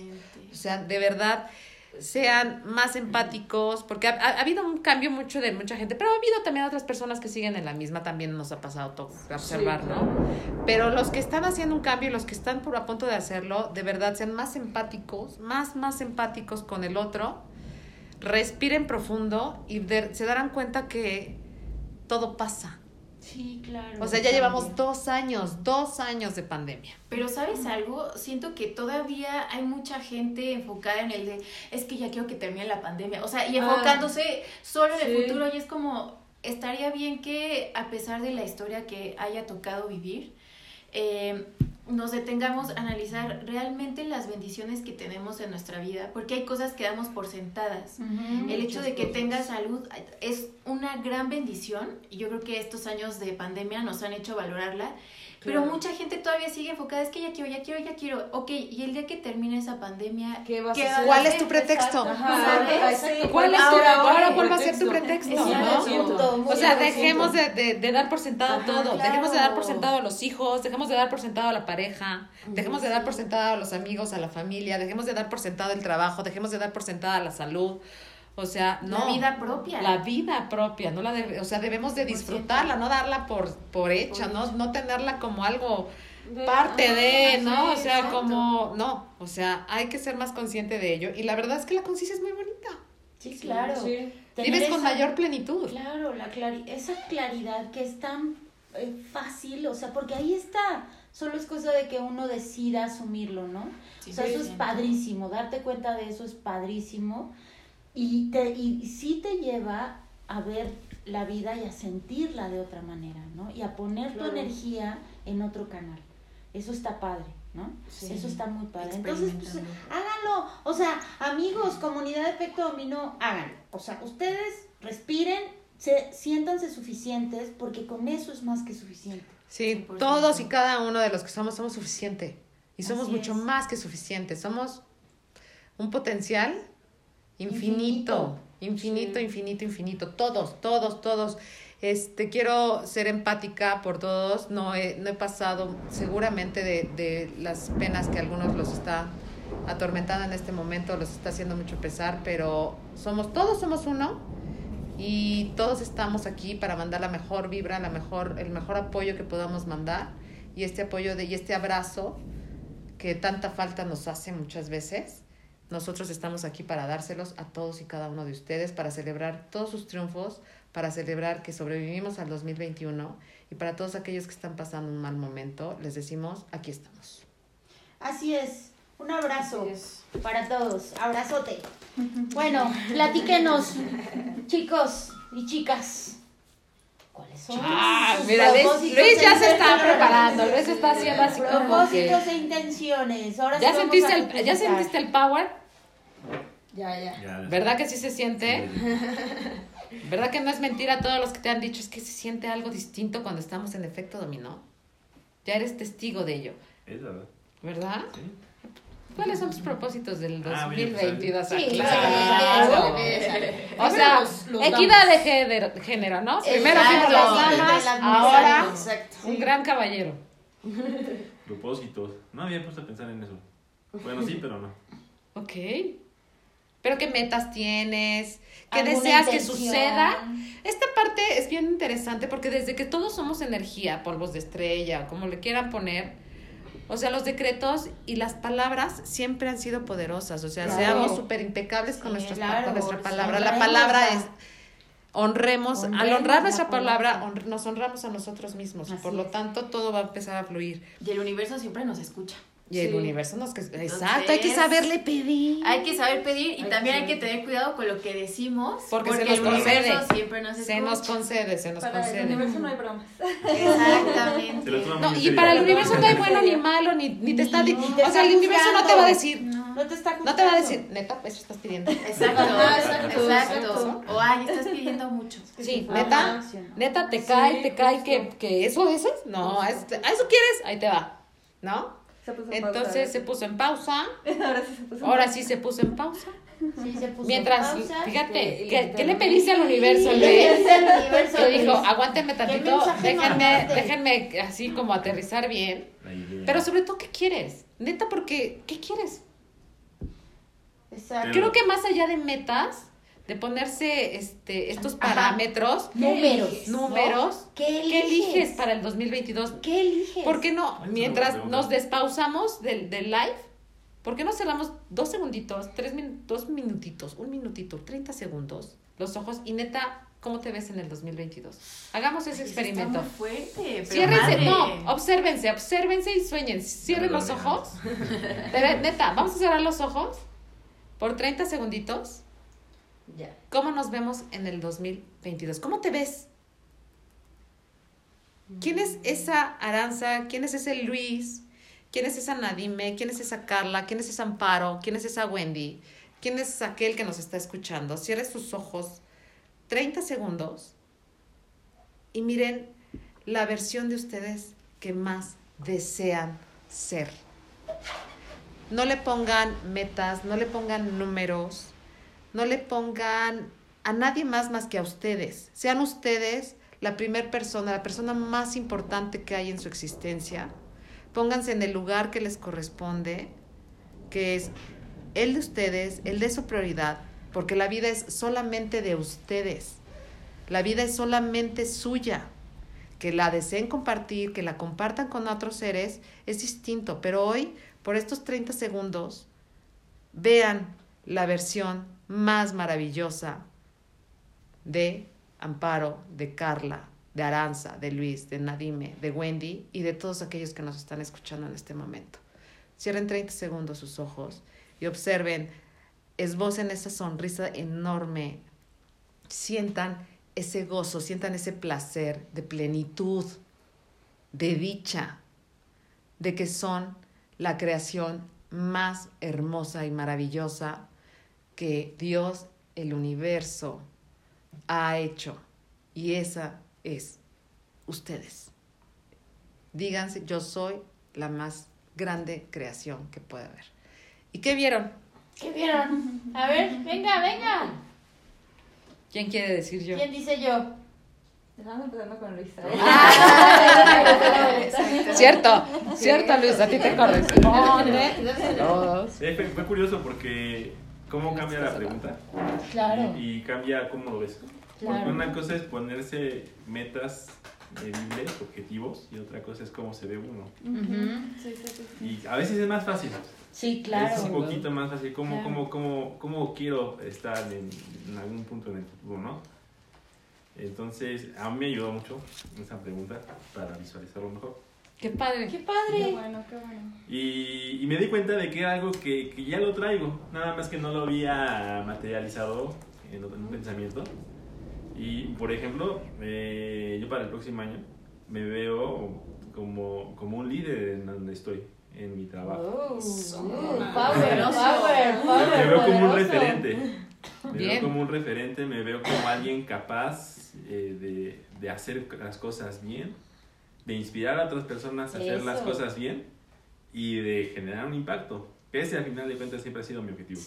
[SPEAKER 2] O sea, de verdad, sean más empáticos, porque ha, ha- ha habido un cambio mucho de mucha gente, pero ha habido también otras personas que siguen en la misma, también nos ha pasado observar,
[SPEAKER 3] Sí,
[SPEAKER 2] ¿no? Pero los que están haciendo un cambio y los que están por a punto de hacerlo, de verdad, sean más empáticos, más, más empáticos con el otro, respiren profundo y de- se darán cuenta que todo pasa.
[SPEAKER 1] Sí, claro.
[SPEAKER 2] O sea, ya llevamos dos años, dos años de pandemia.
[SPEAKER 5] Pero ¿sabes algo? Siento que todavía hay mucha gente enfocada en el de, es que ya quiero que termine la pandemia. O sea, y enfocándose solo en el futuro y es como, estaría bien que a pesar de la historia que haya tocado vivir, eh, nos detengamos a analizar realmente las bendiciones que tenemos en nuestra vida, porque hay cosas que damos por sentadas. El hecho de que
[SPEAKER 3] cosas.
[SPEAKER 5] tengas salud es una gran bendición y yo creo que estos años de pandemia nos han hecho valorarla. Pero mucha gente todavía sigue enfocada, es que ya quiero, ya quiero, ya quiero. Ok, y el día que termine esa pandemia,
[SPEAKER 3] ¿Qué vas
[SPEAKER 5] ¿Qué
[SPEAKER 3] a hacer?
[SPEAKER 2] ¿Cuál es tu pretexto? ¿Cuál es tu,
[SPEAKER 3] Ahora,
[SPEAKER 2] ahora
[SPEAKER 3] ahora,
[SPEAKER 2] cuál va a ser tu
[SPEAKER 3] pretexto.
[SPEAKER 2] ¿no? O sea, dejemos de, de, de dar por sentado
[SPEAKER 1] Ajá,
[SPEAKER 2] todo.
[SPEAKER 1] claro.
[SPEAKER 2] Dejemos de dar por sentado a los hijos, dejemos de dar por sentado a la pareja, dejemos de dar por sentado a los amigos, a la familia, dejemos de dar por sentado el trabajo, dejemos de dar por sentada la salud. O sea, no.
[SPEAKER 5] la vida propia.
[SPEAKER 2] La vida propia, no la debe- o sea, debemos de disfrutarla, no darla por, por hecha,
[SPEAKER 5] Por
[SPEAKER 2] no, no tenerla como algo
[SPEAKER 3] De-
[SPEAKER 2] parte de, ¿no?
[SPEAKER 3] sí,
[SPEAKER 2] o sea,
[SPEAKER 3] exacto.
[SPEAKER 2] como, no, o sea, hay que ser más consciente de ello. Y la verdad es que la conciencia es muy bonita.
[SPEAKER 1] Sí, claro.
[SPEAKER 3] Sí.
[SPEAKER 2] Vives con
[SPEAKER 1] esa-
[SPEAKER 2] mayor plenitud.
[SPEAKER 1] Claro, la clari- esa claridad que es tan eh, fácil, o sea, porque ahí está. Solo es cosa de que uno decida asumirlo, ¿no?
[SPEAKER 5] Sí,
[SPEAKER 1] o sea, eso
[SPEAKER 5] sí.
[SPEAKER 1] es padrísimo, darte cuenta de eso es padrísimo y, te, y sí te lleva a ver la vida y a sentirla de otra manera, ¿no? Y a poner tu energía en otro canal. Eso está padre, ¿no?
[SPEAKER 5] Sí.
[SPEAKER 1] Eso está muy padre. Entonces, pues, háganlo. O sea, amigos, comunidad de efecto dominó, háganlo. O sea, ustedes respiren, se, siéntanse suficientes porque con eso es más que suficiente.
[SPEAKER 2] Sí,
[SPEAKER 5] 100%.
[SPEAKER 2] todos y cada uno de los que somos somos suficiente. Y somos
[SPEAKER 1] Así
[SPEAKER 2] mucho
[SPEAKER 1] es.
[SPEAKER 2] más que suficiente. Somos un potencial infinito.
[SPEAKER 1] Infinito.
[SPEAKER 2] Infinito, infinito, infinito. Todos, todos, todos. Este, quiero ser empática por todos. No he, no he pasado seguramente de, de las penas que algunos los está atormentando en este momento, los está haciendo mucho pesar, pero somos, todos somos uno y todos estamos aquí para mandar la mejor vibra, la mejor, el mejor apoyo que podamos mandar y este apoyo de, y este abrazo que tanta falta nos hace muchas veces. Nosotros estamos aquí para dárselos a todos y cada uno de ustedes, para celebrar todos sus triunfos, para celebrar que sobrevivimos al 2021 y para todos aquellos que están pasando un mal momento, les decimos, aquí estamos.
[SPEAKER 1] Así es. Un abrazo
[SPEAKER 3] es.
[SPEAKER 1] para todos. Abrazote. (laughs) Bueno, platíquenos, chicos y chicas. ¿Cuáles son?
[SPEAKER 2] Ah,
[SPEAKER 1] sus
[SPEAKER 2] mira, Luis, ya
[SPEAKER 1] e
[SPEAKER 2] se está
[SPEAKER 1] intenciones?
[SPEAKER 2] preparando, Luis está haciendo así como que...
[SPEAKER 1] Propósitos e intenciones. Ahora
[SPEAKER 2] ¿Ya
[SPEAKER 1] sí
[SPEAKER 2] sentiste, el, ¿Ya sentiste el power?
[SPEAKER 3] Ya, ya.
[SPEAKER 4] Ya,
[SPEAKER 2] ¿Verdad que sí se siente?
[SPEAKER 4] Sí. (laughs)
[SPEAKER 2] ¿Verdad que no es mentira todos los que te han dicho? Es que se siente algo distinto cuando estamos en efecto dominó. Ya eres testigo de ello,
[SPEAKER 4] Es verdad.
[SPEAKER 2] ¿verdad?
[SPEAKER 4] Sí.
[SPEAKER 2] ¿Cuáles son tus propósitos del
[SPEAKER 4] Ah, oye,
[SPEAKER 2] 2022?
[SPEAKER 1] Sí,
[SPEAKER 2] Ah, claro. O sea,
[SPEAKER 3] los- los
[SPEAKER 2] equidad
[SPEAKER 3] damos.
[SPEAKER 2] de género, ¿no? Primero fuimos las damas, ahora un gran caballero.
[SPEAKER 4] Propósitos. No había puesto a pensar en eso. Bueno, sí, pero no.
[SPEAKER 2] Ok. ¿Pero qué metas tienes? ¿Qué
[SPEAKER 1] ¿Alguna
[SPEAKER 2] deseas que suceda? Esta parte es bien interesante porque desde que todos somos energía, polvos de estrella, como le quieran poner, o sea, los decretos y las palabras siempre han sido poderosas. O sea,
[SPEAKER 1] Claro.
[SPEAKER 2] seamos súper impecables con,
[SPEAKER 1] Sí,
[SPEAKER 2] nuestras,
[SPEAKER 1] claro,
[SPEAKER 2] con nuestra palabra. La palabra
[SPEAKER 1] la-
[SPEAKER 2] es honremos, al honrar nuestra palabra,
[SPEAKER 1] palabra.
[SPEAKER 2] honr- nos honramos a nosotros mismos
[SPEAKER 1] Así
[SPEAKER 2] por lo
[SPEAKER 1] es.
[SPEAKER 2] tanto todo va a empezar a fluir.
[SPEAKER 5] Y el universo siempre nos escucha.
[SPEAKER 2] Y el
[SPEAKER 5] Sí.
[SPEAKER 2] universo nos... que-
[SPEAKER 5] Entonces,
[SPEAKER 2] Exacto, hay que saberle pedir.
[SPEAKER 5] Hay que saber pedir y
[SPEAKER 3] Hay que
[SPEAKER 5] también hay
[SPEAKER 3] saber.
[SPEAKER 5] que tener cuidado con lo que decimos.
[SPEAKER 2] Porque
[SPEAKER 5] Porque,
[SPEAKER 2] se nos
[SPEAKER 5] el universo
[SPEAKER 2] concede.
[SPEAKER 5] siempre nos
[SPEAKER 2] Se nos concede, se nos
[SPEAKER 6] Para el
[SPEAKER 2] concede.
[SPEAKER 6] universo no hay bromas.
[SPEAKER 5] Exactamente.
[SPEAKER 2] No, y para el universo no hay bueno ni malo, ni, ni te está...
[SPEAKER 1] te
[SPEAKER 2] o sea, el universo no te va a decir...
[SPEAKER 1] No te está
[SPEAKER 2] No te va a decir, neta, eso estás pidiendo.
[SPEAKER 5] Exacto, exacto,
[SPEAKER 6] exacto.
[SPEAKER 5] O ay, estás pidiendo mucho.
[SPEAKER 2] Sí, neta,
[SPEAKER 1] no.
[SPEAKER 2] neta, te
[SPEAKER 3] Sí,
[SPEAKER 2] cae, te cae que, que eso, eso, no, a eso, a eso quieres, ahí te va, ¿no?
[SPEAKER 6] Se puso en
[SPEAKER 2] Entonces
[SPEAKER 6] pausa.
[SPEAKER 2] se puso en pausa, (laughs)
[SPEAKER 6] Ahora sí se puso en
[SPEAKER 2] ahora
[SPEAKER 6] pausa.
[SPEAKER 2] sí se puso en pausa.
[SPEAKER 1] Sí, se puso
[SPEAKER 2] Mientras,
[SPEAKER 1] pausa.
[SPEAKER 2] fíjate,
[SPEAKER 3] y
[SPEAKER 2] ¿qué,
[SPEAKER 3] le
[SPEAKER 2] ¿qué le pediste al universo,
[SPEAKER 1] le pediste al universo, (laughs)
[SPEAKER 2] Que dijo, aguántenme tantito, déjenme, déjenme así como aterrizar bien. Pero sobre todo, ¿qué quieres? Neta, porque, ¿qué quieres?
[SPEAKER 1] Exacto.
[SPEAKER 2] Creo que más allá de metas, de ponerse este, estos
[SPEAKER 1] Ajá.
[SPEAKER 2] parámetros,
[SPEAKER 1] Números. ¿no?
[SPEAKER 2] números,
[SPEAKER 1] ¿Qué
[SPEAKER 2] ¿qué
[SPEAKER 1] eliges?
[SPEAKER 2] eliges para el 2022?
[SPEAKER 1] ¿Qué eliges?
[SPEAKER 2] ¿Por qué no? Mientras nos despausamos del, del live, ¿por qué no cerramos dos segunditos, tres min- dos minutitos, un minutito, 30 segundos, los ojos y neta, ¿cómo te ves en el 2022? Hagamos ese experimento.
[SPEAKER 5] Está muy fuerte. pero
[SPEAKER 2] Ciérrense,
[SPEAKER 5] madre.
[SPEAKER 2] no, obsérvense, obsérvense y sueñen. Cierren los ojos. Neta, vamos a cerrar los ojos por 30 segunditos.
[SPEAKER 1] Ya.
[SPEAKER 2] ¿Cómo nos vemos en el 2022? ¿Cómo te ves? ¿Quién es esa Aranza? ¿Quién es ese Luis? ¿Quién es esa Nadime? ¿Quién es esa Carla? ¿Quién es esa Amparo? ¿Quién es esa Wendy? ¿Quién es aquel que nos está escuchando? Cierre sus ojos 30 segundos y miren la versión de ustedes que más desean ser. No le pongan metas, no le pongan números, no le pongan a nadie más más que a ustedes. Sean ustedes la primera persona, la persona más importante que hay en su existencia. Pónganse en el lugar que les corresponde, que es el de ustedes, el de su prioridad, porque la vida es solamente de ustedes. La vida es solamente suya. Que la deseen compartir, que la compartan con otros seres, es distinto. Pero hoy, por estos 30 segundos, vean la versión más maravillosa de Amparo, de Carla, de Aranza, de Luis, de Nadime, de Wendy y de todos aquellos que nos están escuchando en este momento. Cierren 30 segundos sus ojos y observen, esbocen esa sonrisa enorme, sientan ese gozo, sientan ese placer de plenitud, de dicha, de que son la creación más hermosa y maravillosa que Dios, el universo, ha hecho. Y esa es ustedes. Díganse, yo soy la más grande creación que puede haber. ¿Y qué vieron?
[SPEAKER 1] ¿Qué vieron? A ver, venga, venga.
[SPEAKER 2] ¿Quién quiere decir yo?
[SPEAKER 1] ¿Quién dice yo?
[SPEAKER 6] Estamos empezando con Luisa. (laughs)
[SPEAKER 2] Cierto, cierto Luis, a ti te corresponde.
[SPEAKER 4] Eh, fue, fue curioso porque cómo cambia la pregunta
[SPEAKER 1] Claro.
[SPEAKER 4] y, y cambia cómo lo ves.
[SPEAKER 1] Claro.
[SPEAKER 4] Porque una cosa es ponerse metas medibles, objetivos, y otra cosa es cómo se ve uno.
[SPEAKER 6] Sí, sí, sí.
[SPEAKER 4] Y a veces es más fácil.
[SPEAKER 1] Sí,
[SPEAKER 4] Es
[SPEAKER 1] claro.
[SPEAKER 4] un poquito más fácil. ¿Cómo,
[SPEAKER 1] Claro.
[SPEAKER 4] cómo, cómo, cómo quiero estar en, en algún punto en el futuro, no? Entonces, a mí me ayudó mucho esa pregunta para visualizarlo mejor.
[SPEAKER 2] Qué padre.
[SPEAKER 1] Qué
[SPEAKER 6] Qué
[SPEAKER 1] padre.
[SPEAKER 6] bueno, qué bueno.
[SPEAKER 4] Y, y me di cuenta de que era algo que, que ya lo traigo, nada más que no lo había materializado en, en un pensamiento. Y, por ejemplo, eh, yo para el próximo año me veo como, como un líder en donde estoy, en mi trabajo.
[SPEAKER 1] Oh, power, power,
[SPEAKER 4] Me,
[SPEAKER 1] power.
[SPEAKER 4] me veo como un referente. Me
[SPEAKER 2] Bien.
[SPEAKER 4] veo como un referente, me veo como alguien capaz eh, de, de hacer las cosas bien, de inspirar a otras personas a hacer las cosas bien y de generar un impacto. Ese al final de cuentas siempre ha sido mi objetivo.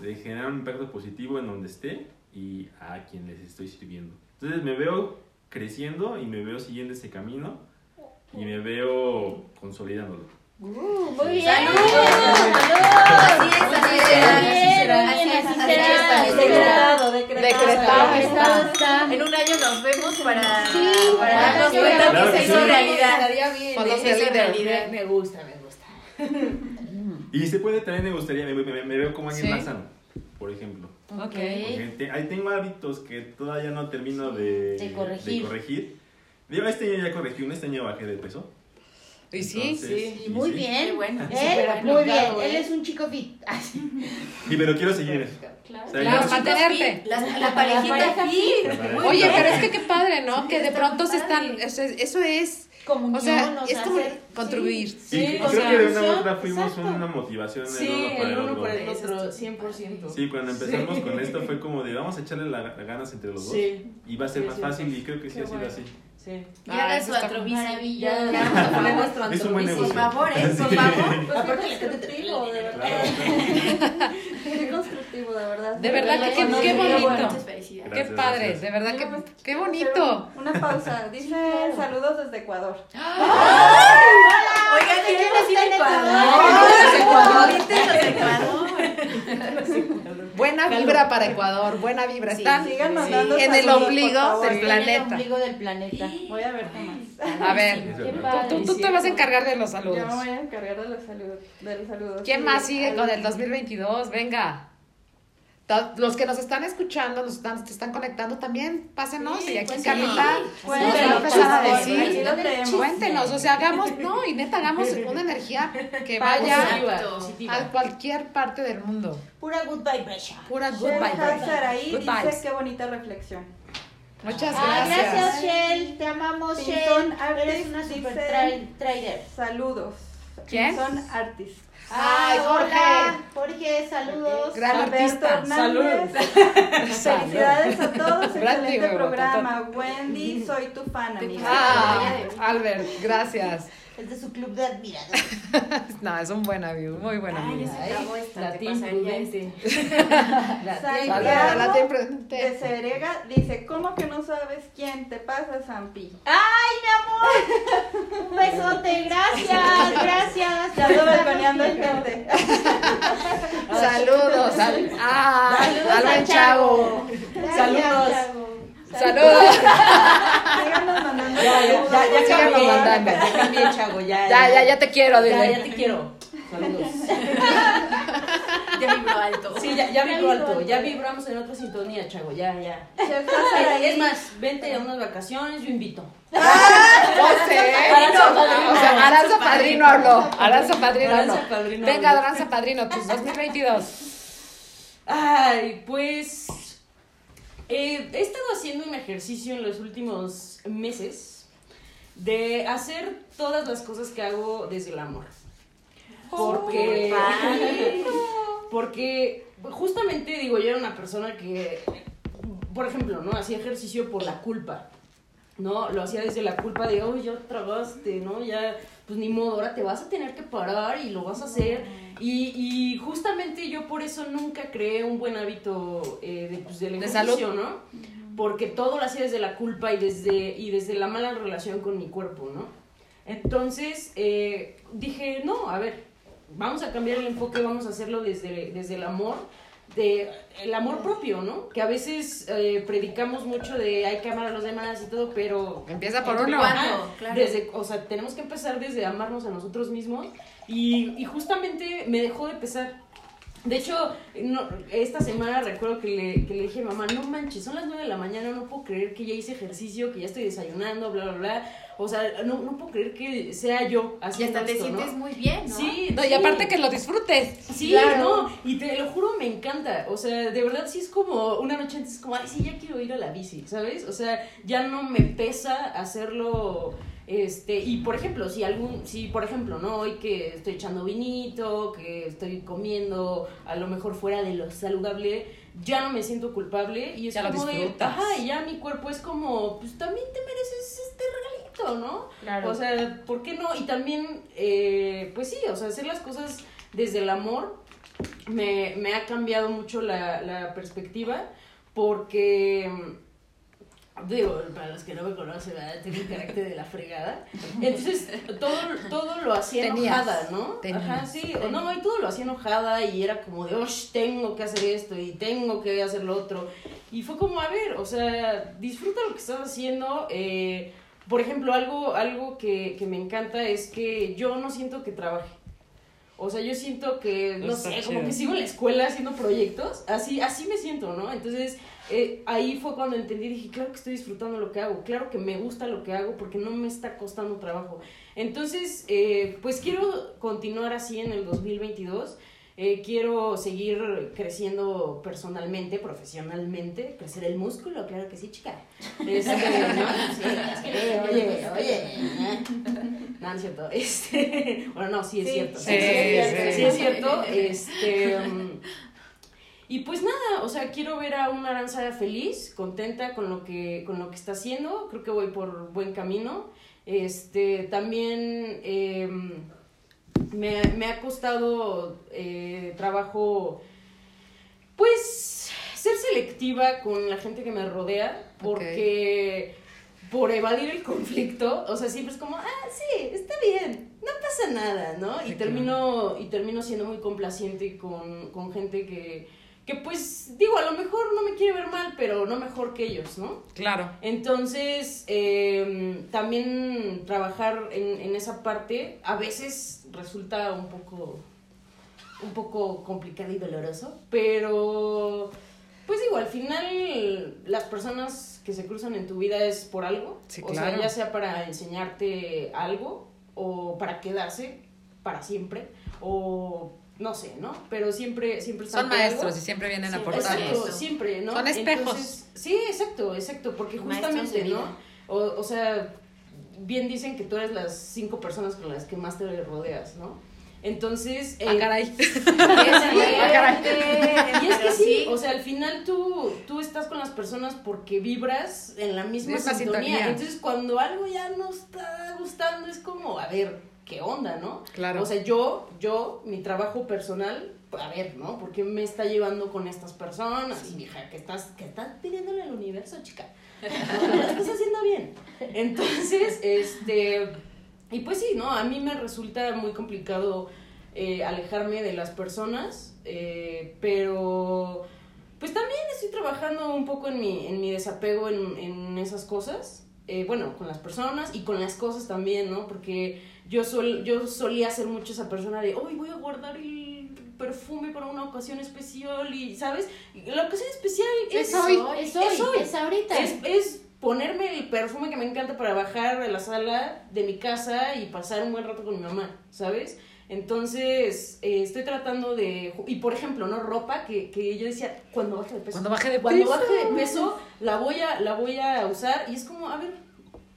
[SPEAKER 4] De generar un impacto positivo en donde esté y a quien les estoy sirviendo. Entonces me veo creciendo y me veo siguiendo ese camino y me veo consolidándolo.
[SPEAKER 1] Uh, muy bien.
[SPEAKER 5] ¡Salud!
[SPEAKER 1] ¡Salud!
[SPEAKER 5] Así es, así será,
[SPEAKER 1] Muy
[SPEAKER 5] así
[SPEAKER 1] bien,
[SPEAKER 5] será,
[SPEAKER 1] así será.
[SPEAKER 6] Decretado, decretado.
[SPEAKER 5] En un año nos vemos para,
[SPEAKER 1] Sí,
[SPEAKER 5] para darnos
[SPEAKER 1] que
[SPEAKER 5] cuenta
[SPEAKER 4] Claro
[SPEAKER 5] que se hizo realidad.
[SPEAKER 2] Cuando
[SPEAKER 5] Se
[SPEAKER 2] sea
[SPEAKER 5] hizo realidad.
[SPEAKER 3] Me gusta, me gusta.
[SPEAKER 4] Y se puede, también me gustaría, me, me- me veo como alguien
[SPEAKER 2] Sí.
[SPEAKER 4] más sano, por ejemplo.
[SPEAKER 1] Ok.
[SPEAKER 4] Te- ahí tengo hábitos que todavía no termino de,
[SPEAKER 1] De corregir.
[SPEAKER 4] de corregir. Digo, este año ya corregí este año bajé de peso.
[SPEAKER 2] Y sí,
[SPEAKER 4] Entonces,
[SPEAKER 3] sí,
[SPEAKER 4] y
[SPEAKER 1] Muy
[SPEAKER 4] sí.
[SPEAKER 1] bien.
[SPEAKER 5] Qué bueno.
[SPEAKER 1] Él,
[SPEAKER 3] Súper
[SPEAKER 1] muy bien.
[SPEAKER 3] aplicado,
[SPEAKER 1] Él
[SPEAKER 3] ¿eh?
[SPEAKER 1] es un chico fit. (laughs) Así.
[SPEAKER 4] Sí, pero quiero seguir.
[SPEAKER 6] Claro.
[SPEAKER 4] O sea,
[SPEAKER 2] Claro, mantenerte.
[SPEAKER 5] La, la parejita
[SPEAKER 6] pareja
[SPEAKER 5] fit.
[SPEAKER 2] Oye, pero es que qué padre, ¿no?
[SPEAKER 1] Sí,
[SPEAKER 2] que de pronto se están, eso es, eso es
[SPEAKER 1] Comunión,
[SPEAKER 2] o sea, es como
[SPEAKER 1] hacer-
[SPEAKER 2] contribuir.
[SPEAKER 4] Sí,
[SPEAKER 3] Sí,
[SPEAKER 4] y
[SPEAKER 3] o
[SPEAKER 4] creo
[SPEAKER 3] sea,
[SPEAKER 4] que de una otra fuimos
[SPEAKER 1] exacto.
[SPEAKER 4] una motivación
[SPEAKER 3] Sí,
[SPEAKER 4] el uno para
[SPEAKER 3] el
[SPEAKER 4] el
[SPEAKER 3] uno
[SPEAKER 4] otro.
[SPEAKER 3] por el otro, 100%.
[SPEAKER 4] Sí, cuando empezamos con esto fue como de vamos a echarle la, las ganas entre los dos
[SPEAKER 3] Sí,
[SPEAKER 4] y va a ser
[SPEAKER 3] Sí,
[SPEAKER 4] más
[SPEAKER 3] sí,
[SPEAKER 4] fácil
[SPEAKER 3] sí.
[SPEAKER 4] y creo que sí
[SPEAKER 3] Qué
[SPEAKER 4] ha sido
[SPEAKER 3] bueno.
[SPEAKER 4] así.
[SPEAKER 3] Sí.
[SPEAKER 5] Ya
[SPEAKER 2] Ah,
[SPEAKER 5] haga
[SPEAKER 2] eso
[SPEAKER 5] su antrobici.
[SPEAKER 3] Ya, ya vamos a poner nuestro
[SPEAKER 4] Es un buen
[SPEAKER 3] antrobici.
[SPEAKER 5] Por favor, ¿eh? Por favor.
[SPEAKER 6] Pues
[SPEAKER 3] Aparte
[SPEAKER 6] constructivo, de verdad.
[SPEAKER 4] Claro.
[SPEAKER 6] Qué constructivo, de verdad.
[SPEAKER 2] De verdad que qué, bonito. Qué padre,
[SPEAKER 4] gracias.
[SPEAKER 2] de verdad que
[SPEAKER 6] Pues,
[SPEAKER 2] qué bonito.
[SPEAKER 6] Una pausa. Dice saludos desde Ecuador.
[SPEAKER 5] Oigan,
[SPEAKER 1] ¿quién
[SPEAKER 5] ¿quién
[SPEAKER 1] está en
[SPEAKER 5] es
[SPEAKER 1] Ecuador?
[SPEAKER 5] Ecuador? (laughs)
[SPEAKER 2] Buena vibra para Ecuador, buena vibra.
[SPEAKER 5] Sí,
[SPEAKER 2] Están
[SPEAKER 6] Sigan
[SPEAKER 5] sí.
[SPEAKER 6] mandando
[SPEAKER 2] en el ombligo
[SPEAKER 6] favor.
[SPEAKER 2] del
[SPEAKER 1] Está en el
[SPEAKER 2] planeta.
[SPEAKER 1] ombligo del planeta.
[SPEAKER 6] Voy a ver más.
[SPEAKER 2] A ver, tú,
[SPEAKER 1] padre.
[SPEAKER 2] tú te vas a encargar de los
[SPEAKER 6] Yo
[SPEAKER 2] saludos.
[SPEAKER 6] me voy a encargar de los saludos. De los saludos.
[SPEAKER 2] ¿Quién
[SPEAKER 6] Sí,
[SPEAKER 2] más sigue con el 2022? Venga. Los que nos están escuchando, nos están, se están conectando también, pásenos
[SPEAKER 5] Sí,
[SPEAKER 2] y aquí
[SPEAKER 5] pues
[SPEAKER 2] Carlita
[SPEAKER 5] sí.
[SPEAKER 2] nos
[SPEAKER 6] Cuéntenos,
[SPEAKER 2] va a empezar decir. Cuéntenos, o sea, hagamos, no, y neta, hagamos una energía que vaya
[SPEAKER 3] Positiva,
[SPEAKER 2] a cualquier parte del mundo.
[SPEAKER 1] Pura good vibration.
[SPEAKER 2] Pura good Good
[SPEAKER 6] dice qué bonita reflexión.
[SPEAKER 2] Muchas
[SPEAKER 1] Ah,
[SPEAKER 2] gracias.
[SPEAKER 1] gracias, Shell. Te amamos, Shell.
[SPEAKER 6] Artist
[SPEAKER 1] Eres una super trader.
[SPEAKER 6] Saludos.
[SPEAKER 2] ¿Quién?
[SPEAKER 6] Son artistas.
[SPEAKER 2] Ay, Jorge.
[SPEAKER 1] hola, Jorge, saludos.
[SPEAKER 2] Gran
[SPEAKER 6] Alberto
[SPEAKER 2] artista.
[SPEAKER 6] Hernández. Felicidades a todos.
[SPEAKER 2] Gran
[SPEAKER 6] Excelente programa. Wendy, soy tu fan, amiga.
[SPEAKER 2] Ah, Albert, gracias.
[SPEAKER 1] Es de su club de admiradores. (laughs)
[SPEAKER 2] No, es un buen amigo, muy buen
[SPEAKER 5] Ay, acabó esta.
[SPEAKER 3] La
[SPEAKER 5] te
[SPEAKER 3] team
[SPEAKER 5] pasaría
[SPEAKER 3] prudente. La
[SPEAKER 2] la (laughs)
[SPEAKER 6] de. Serega dice, ¿cómo que no sabes quién te pasa, Zampi?
[SPEAKER 1] ¡Ay, mi amor! Un besote, gracias, gracias.
[SPEAKER 6] Ando balconeando gente.
[SPEAKER 2] Saludos al, ah,
[SPEAKER 1] Saludos
[SPEAKER 2] al chavo.
[SPEAKER 1] Gracias,
[SPEAKER 3] Saludos.
[SPEAKER 2] Saludos.
[SPEAKER 6] Síganos mandando
[SPEAKER 3] Ya, ya,
[SPEAKER 6] saludos.
[SPEAKER 3] ya, ya cambié,
[SPEAKER 2] mandando.
[SPEAKER 3] ya cambié, Chago, ya.
[SPEAKER 2] Ya, ya, ya te quiero,
[SPEAKER 3] Ya,
[SPEAKER 2] dile.
[SPEAKER 3] ya te quiero. Saludos. (laughs)
[SPEAKER 5] Ya vibró alto.
[SPEAKER 3] Sí, ya, ya
[SPEAKER 1] Ya
[SPEAKER 3] vibró alto, ya vibramos en otra sintonía, Chago, ya, ya. Es, más, vente a unas vacaciones, yo invito.
[SPEAKER 2] No (laughs) sé.
[SPEAKER 3] Aranza Padrino.
[SPEAKER 2] O sea, Aranza Padrino habló. Aranza Padrino habló.
[SPEAKER 3] Aranza Padrino
[SPEAKER 2] Venga. Aranza Padrino, tus 2022.
[SPEAKER 3] Ay, pues eh, he estado haciendo un ejercicio en los últimos meses de hacer todas las cosas que hago desde el amor. Porque, (laughs) porque justamente digo, yo era una persona que, por ejemplo, ¿no? Hacía ejercicio por la culpa. ¿no? Lo hacía desde la culpa de, oh, ya tragaste, ¿no? Ya, pues ni modo, ahora te vas a tener que parar y lo vas a hacer. Y, y justamente yo por eso nunca creé un buen hábito eh, de, pues, del
[SPEAKER 2] De
[SPEAKER 3] ejercicio, ¿no? Porque todo lo hacía desde la culpa y desde, y desde la mala relación con mi cuerpo, ¿no? Entonces eh, dije, no, a ver, vamos a cambiar el enfoque, vamos a hacerlo desde, desde el amor, de el amor propio, ¿no? Que a veces eh, predicamos mucho de hay que amar a los demás y todo, pero
[SPEAKER 2] Empieza por uno.
[SPEAKER 5] Claro.
[SPEAKER 3] Desde, o sea, tenemos que empezar desde amarnos a nosotros mismos y, y justamente me dejó de pesar. De hecho, no, esta semana recuerdo que le, que le dije a mi mamá, no manches, son las 9 de la mañana, no puedo creer que ya hice ejercicio, que ya estoy desayunando, bla, bla, bla. O sea, no, no puedo creer que sea yo
[SPEAKER 5] Y
[SPEAKER 3] haciendo
[SPEAKER 5] hasta te sientes muy bien, ¿no?
[SPEAKER 3] Sí,
[SPEAKER 2] No, y
[SPEAKER 3] sí.
[SPEAKER 2] aparte que lo disfrutes.
[SPEAKER 3] Sí,
[SPEAKER 1] Claro.
[SPEAKER 3] no, y te lo juro, me encanta. O sea, de verdad sí es como una noche antes, es como, ay, sí, ya quiero ir a la bici, ¿sabes? O sea, ya no me pesa hacerlo. Este, y por ejemplo, si algún, si por ejemplo, ¿no? Hoy que estoy echando vinito, que estoy comiendo a lo mejor fuera de lo saludable, ya no me siento culpable y es
[SPEAKER 2] Ya
[SPEAKER 3] como de, ajá, y ya mi cuerpo es como, pues también te mereces este regalito, ¿no?
[SPEAKER 1] Claro.
[SPEAKER 3] O sea, ¿por qué no? Y también, eh, pues sí, o sea, hacer las cosas desde el amor me, me ha cambiado mucho la, la perspectiva porque, digo, para los que no me conocen, ¿verdad? tengo un carácter de la fregada. Entonces, todo, todo lo hacía
[SPEAKER 2] Tenías.
[SPEAKER 3] enojada, ¿no?
[SPEAKER 2] Tenías.
[SPEAKER 3] Ajá, sí, o no, y todo lo hacía enojada y era como de, oh, tengo que hacer esto y tengo que hacer lo otro. Y fue como, a ver, o sea, disfruta lo que estás haciendo. eh, por ejemplo, algo, algo que, que me encanta es que yo no siento que trabaje. O sea, yo siento que, no
[SPEAKER 2] Está
[SPEAKER 3] sé, como que sigo en la escuela haciendo proyectos, así, así me siento, ¿no? Entonces, eh, ahí fue cuando entendí, dije, claro que estoy disfrutando lo que hago, claro que me gusta lo que hago porque no me está costando trabajo. Entonces, eh, pues quiero continuar así en el 2022. Eh, quiero seguir creciendo personalmente, profesionalmente, crecer el músculo, claro que sí, chica. (laughs) Este, ¿no? Sí, sí, oye, oye. (laughs) No, no es cierto. Este, bueno, no, sí es
[SPEAKER 6] Sí,
[SPEAKER 3] cierto.
[SPEAKER 2] sí,
[SPEAKER 3] Sí, es cierto.
[SPEAKER 2] sí.
[SPEAKER 3] Sí es cierto. (laughs) Este, mm, y pues nada, o sea, quiero ver a una Aranza feliz, contenta con lo que, con lo que está haciendo. Creo que voy por buen camino. Este, también em, me, me ha costado eh, trabajo, pues, ser selectiva con la gente que me rodea, porque por evadir el conflicto, o sea, siempre es como, ah, sí, está bien, no pasa nada, ¿no?
[SPEAKER 2] Sí,
[SPEAKER 3] y termino, y termino siendo muy complaciente con, con gente que, que, pues, digo, a lo mejor no me quiere ver mal, pero no mejor que ellos, ¿no?
[SPEAKER 2] Claro.
[SPEAKER 3] Entonces, eh, también trabajar en, en esa parte a veces resulta un poco, un poco complicado y doloroso, pero pues digo, al final las personas que se cruzan en tu vida es por algo,
[SPEAKER 2] Sí,
[SPEAKER 3] o
[SPEAKER 2] claro.
[SPEAKER 3] sea, ya sea para enseñarte algo o para quedarse para siempre o no sé, ¿no? Pero siempre, siempre están
[SPEAKER 2] Son
[SPEAKER 3] algo.
[SPEAKER 2] maestros y siempre vienen a
[SPEAKER 5] Siempre
[SPEAKER 2] aportarnos.
[SPEAKER 3] Exacto,
[SPEAKER 5] eso.
[SPEAKER 3] siempre, ¿no?
[SPEAKER 2] Son espejos.
[SPEAKER 3] Entonces, sí, exacto, exacto, porque justamente. ¿no? O, o sea, bien dicen que tú eres las cinco personas con las que más te rodeas, ¿no? Entonces...
[SPEAKER 2] Ah,
[SPEAKER 3] eh,
[SPEAKER 2] caray. (laughs)
[SPEAKER 3] Ah,
[SPEAKER 5] caray.
[SPEAKER 3] Y es que sí, o sea, al final tú, tú estás con las personas porque vibras en la misma,
[SPEAKER 2] Misma
[SPEAKER 3] sintonía.
[SPEAKER 2] sintonía.
[SPEAKER 3] Entonces, cuando algo ya no está gustando, es como, a ver, ¿qué onda, no?
[SPEAKER 2] Claro.
[SPEAKER 3] O sea, yo, yo, mi trabajo personal, a ver, ¿no? ¿Por qué me está llevando con estas personas? Y hija, ¿qué estás, qué estás pidiéndole al universo, chica? No, lo estás haciendo bien. Entonces, (laughs) este, y pues sí, ¿no? A mí me resulta muy complicado eh, alejarme de las personas, eh, pero pues también estoy trabajando un poco en mi, en mi desapego en, en esas cosas. Eh, bueno, con las personas y con las cosas también, ¿no? Porque yo, sol, yo solía ser mucho esa persona de, hoy voy a guardar el perfume para una ocasión especial y, ¿sabes? La ocasión especial es,
[SPEAKER 1] Es hoy, es hoy,
[SPEAKER 3] es hoy.
[SPEAKER 1] es ahorita.
[SPEAKER 3] es, es ponerme el perfume que me encanta para bajar a la sala de mi casa y pasar un buen rato con mi mamá, ¿sabes? Entonces, eh, estoy tratando de... Y por ejemplo, ¿no? Ropa que, que yo decía, cuando baje de peso.
[SPEAKER 2] Cuando baje de
[SPEAKER 3] Cuando
[SPEAKER 2] peso.
[SPEAKER 3] baje de peso, la voy, a, la voy a usar y es como, a ver,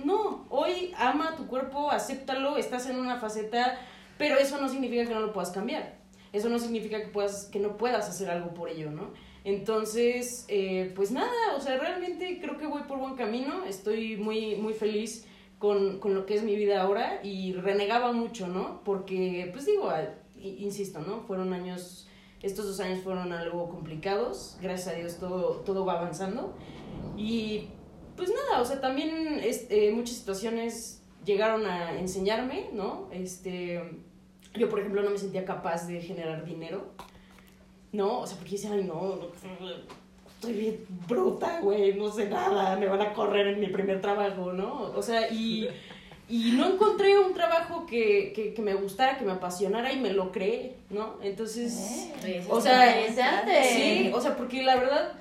[SPEAKER 3] no, hoy ama tu cuerpo, acéptalo, estás en una faceta, pero eso no significa que no lo puedas cambiar. Eso no significa que, puedas, que no puedas hacer algo por ello, ¿no? Entonces, eh, pues nada, o sea, realmente creo que voy por buen camino, estoy muy, muy feliz con, con lo que es mi vida ahora y renegaba mucho, ¿no? Porque, pues digo, insisto, ¿no? Fueron años, estos dos años fueron algo complicados, gracias a Dios todo, todo va avanzando y pues nada, o sea, también este, muchas situaciones llegaron a enseñarme, ¿no? Este, yo, por ejemplo, no me sentía capaz de generar dinero, ¿no? O sea, porque decía, ay, no, no, estoy bien bruta, güey, no sé nada, me van a correr en mi primer trabajo, ¿no? O sea, y, y no encontré un trabajo que, que, que me gustara, que me apasionara y me lo creé, ¿no? Entonces...
[SPEAKER 5] Eso
[SPEAKER 3] O
[SPEAKER 5] está
[SPEAKER 3] sea,
[SPEAKER 5] interesante.
[SPEAKER 3] Sí, o sea, porque la verdad,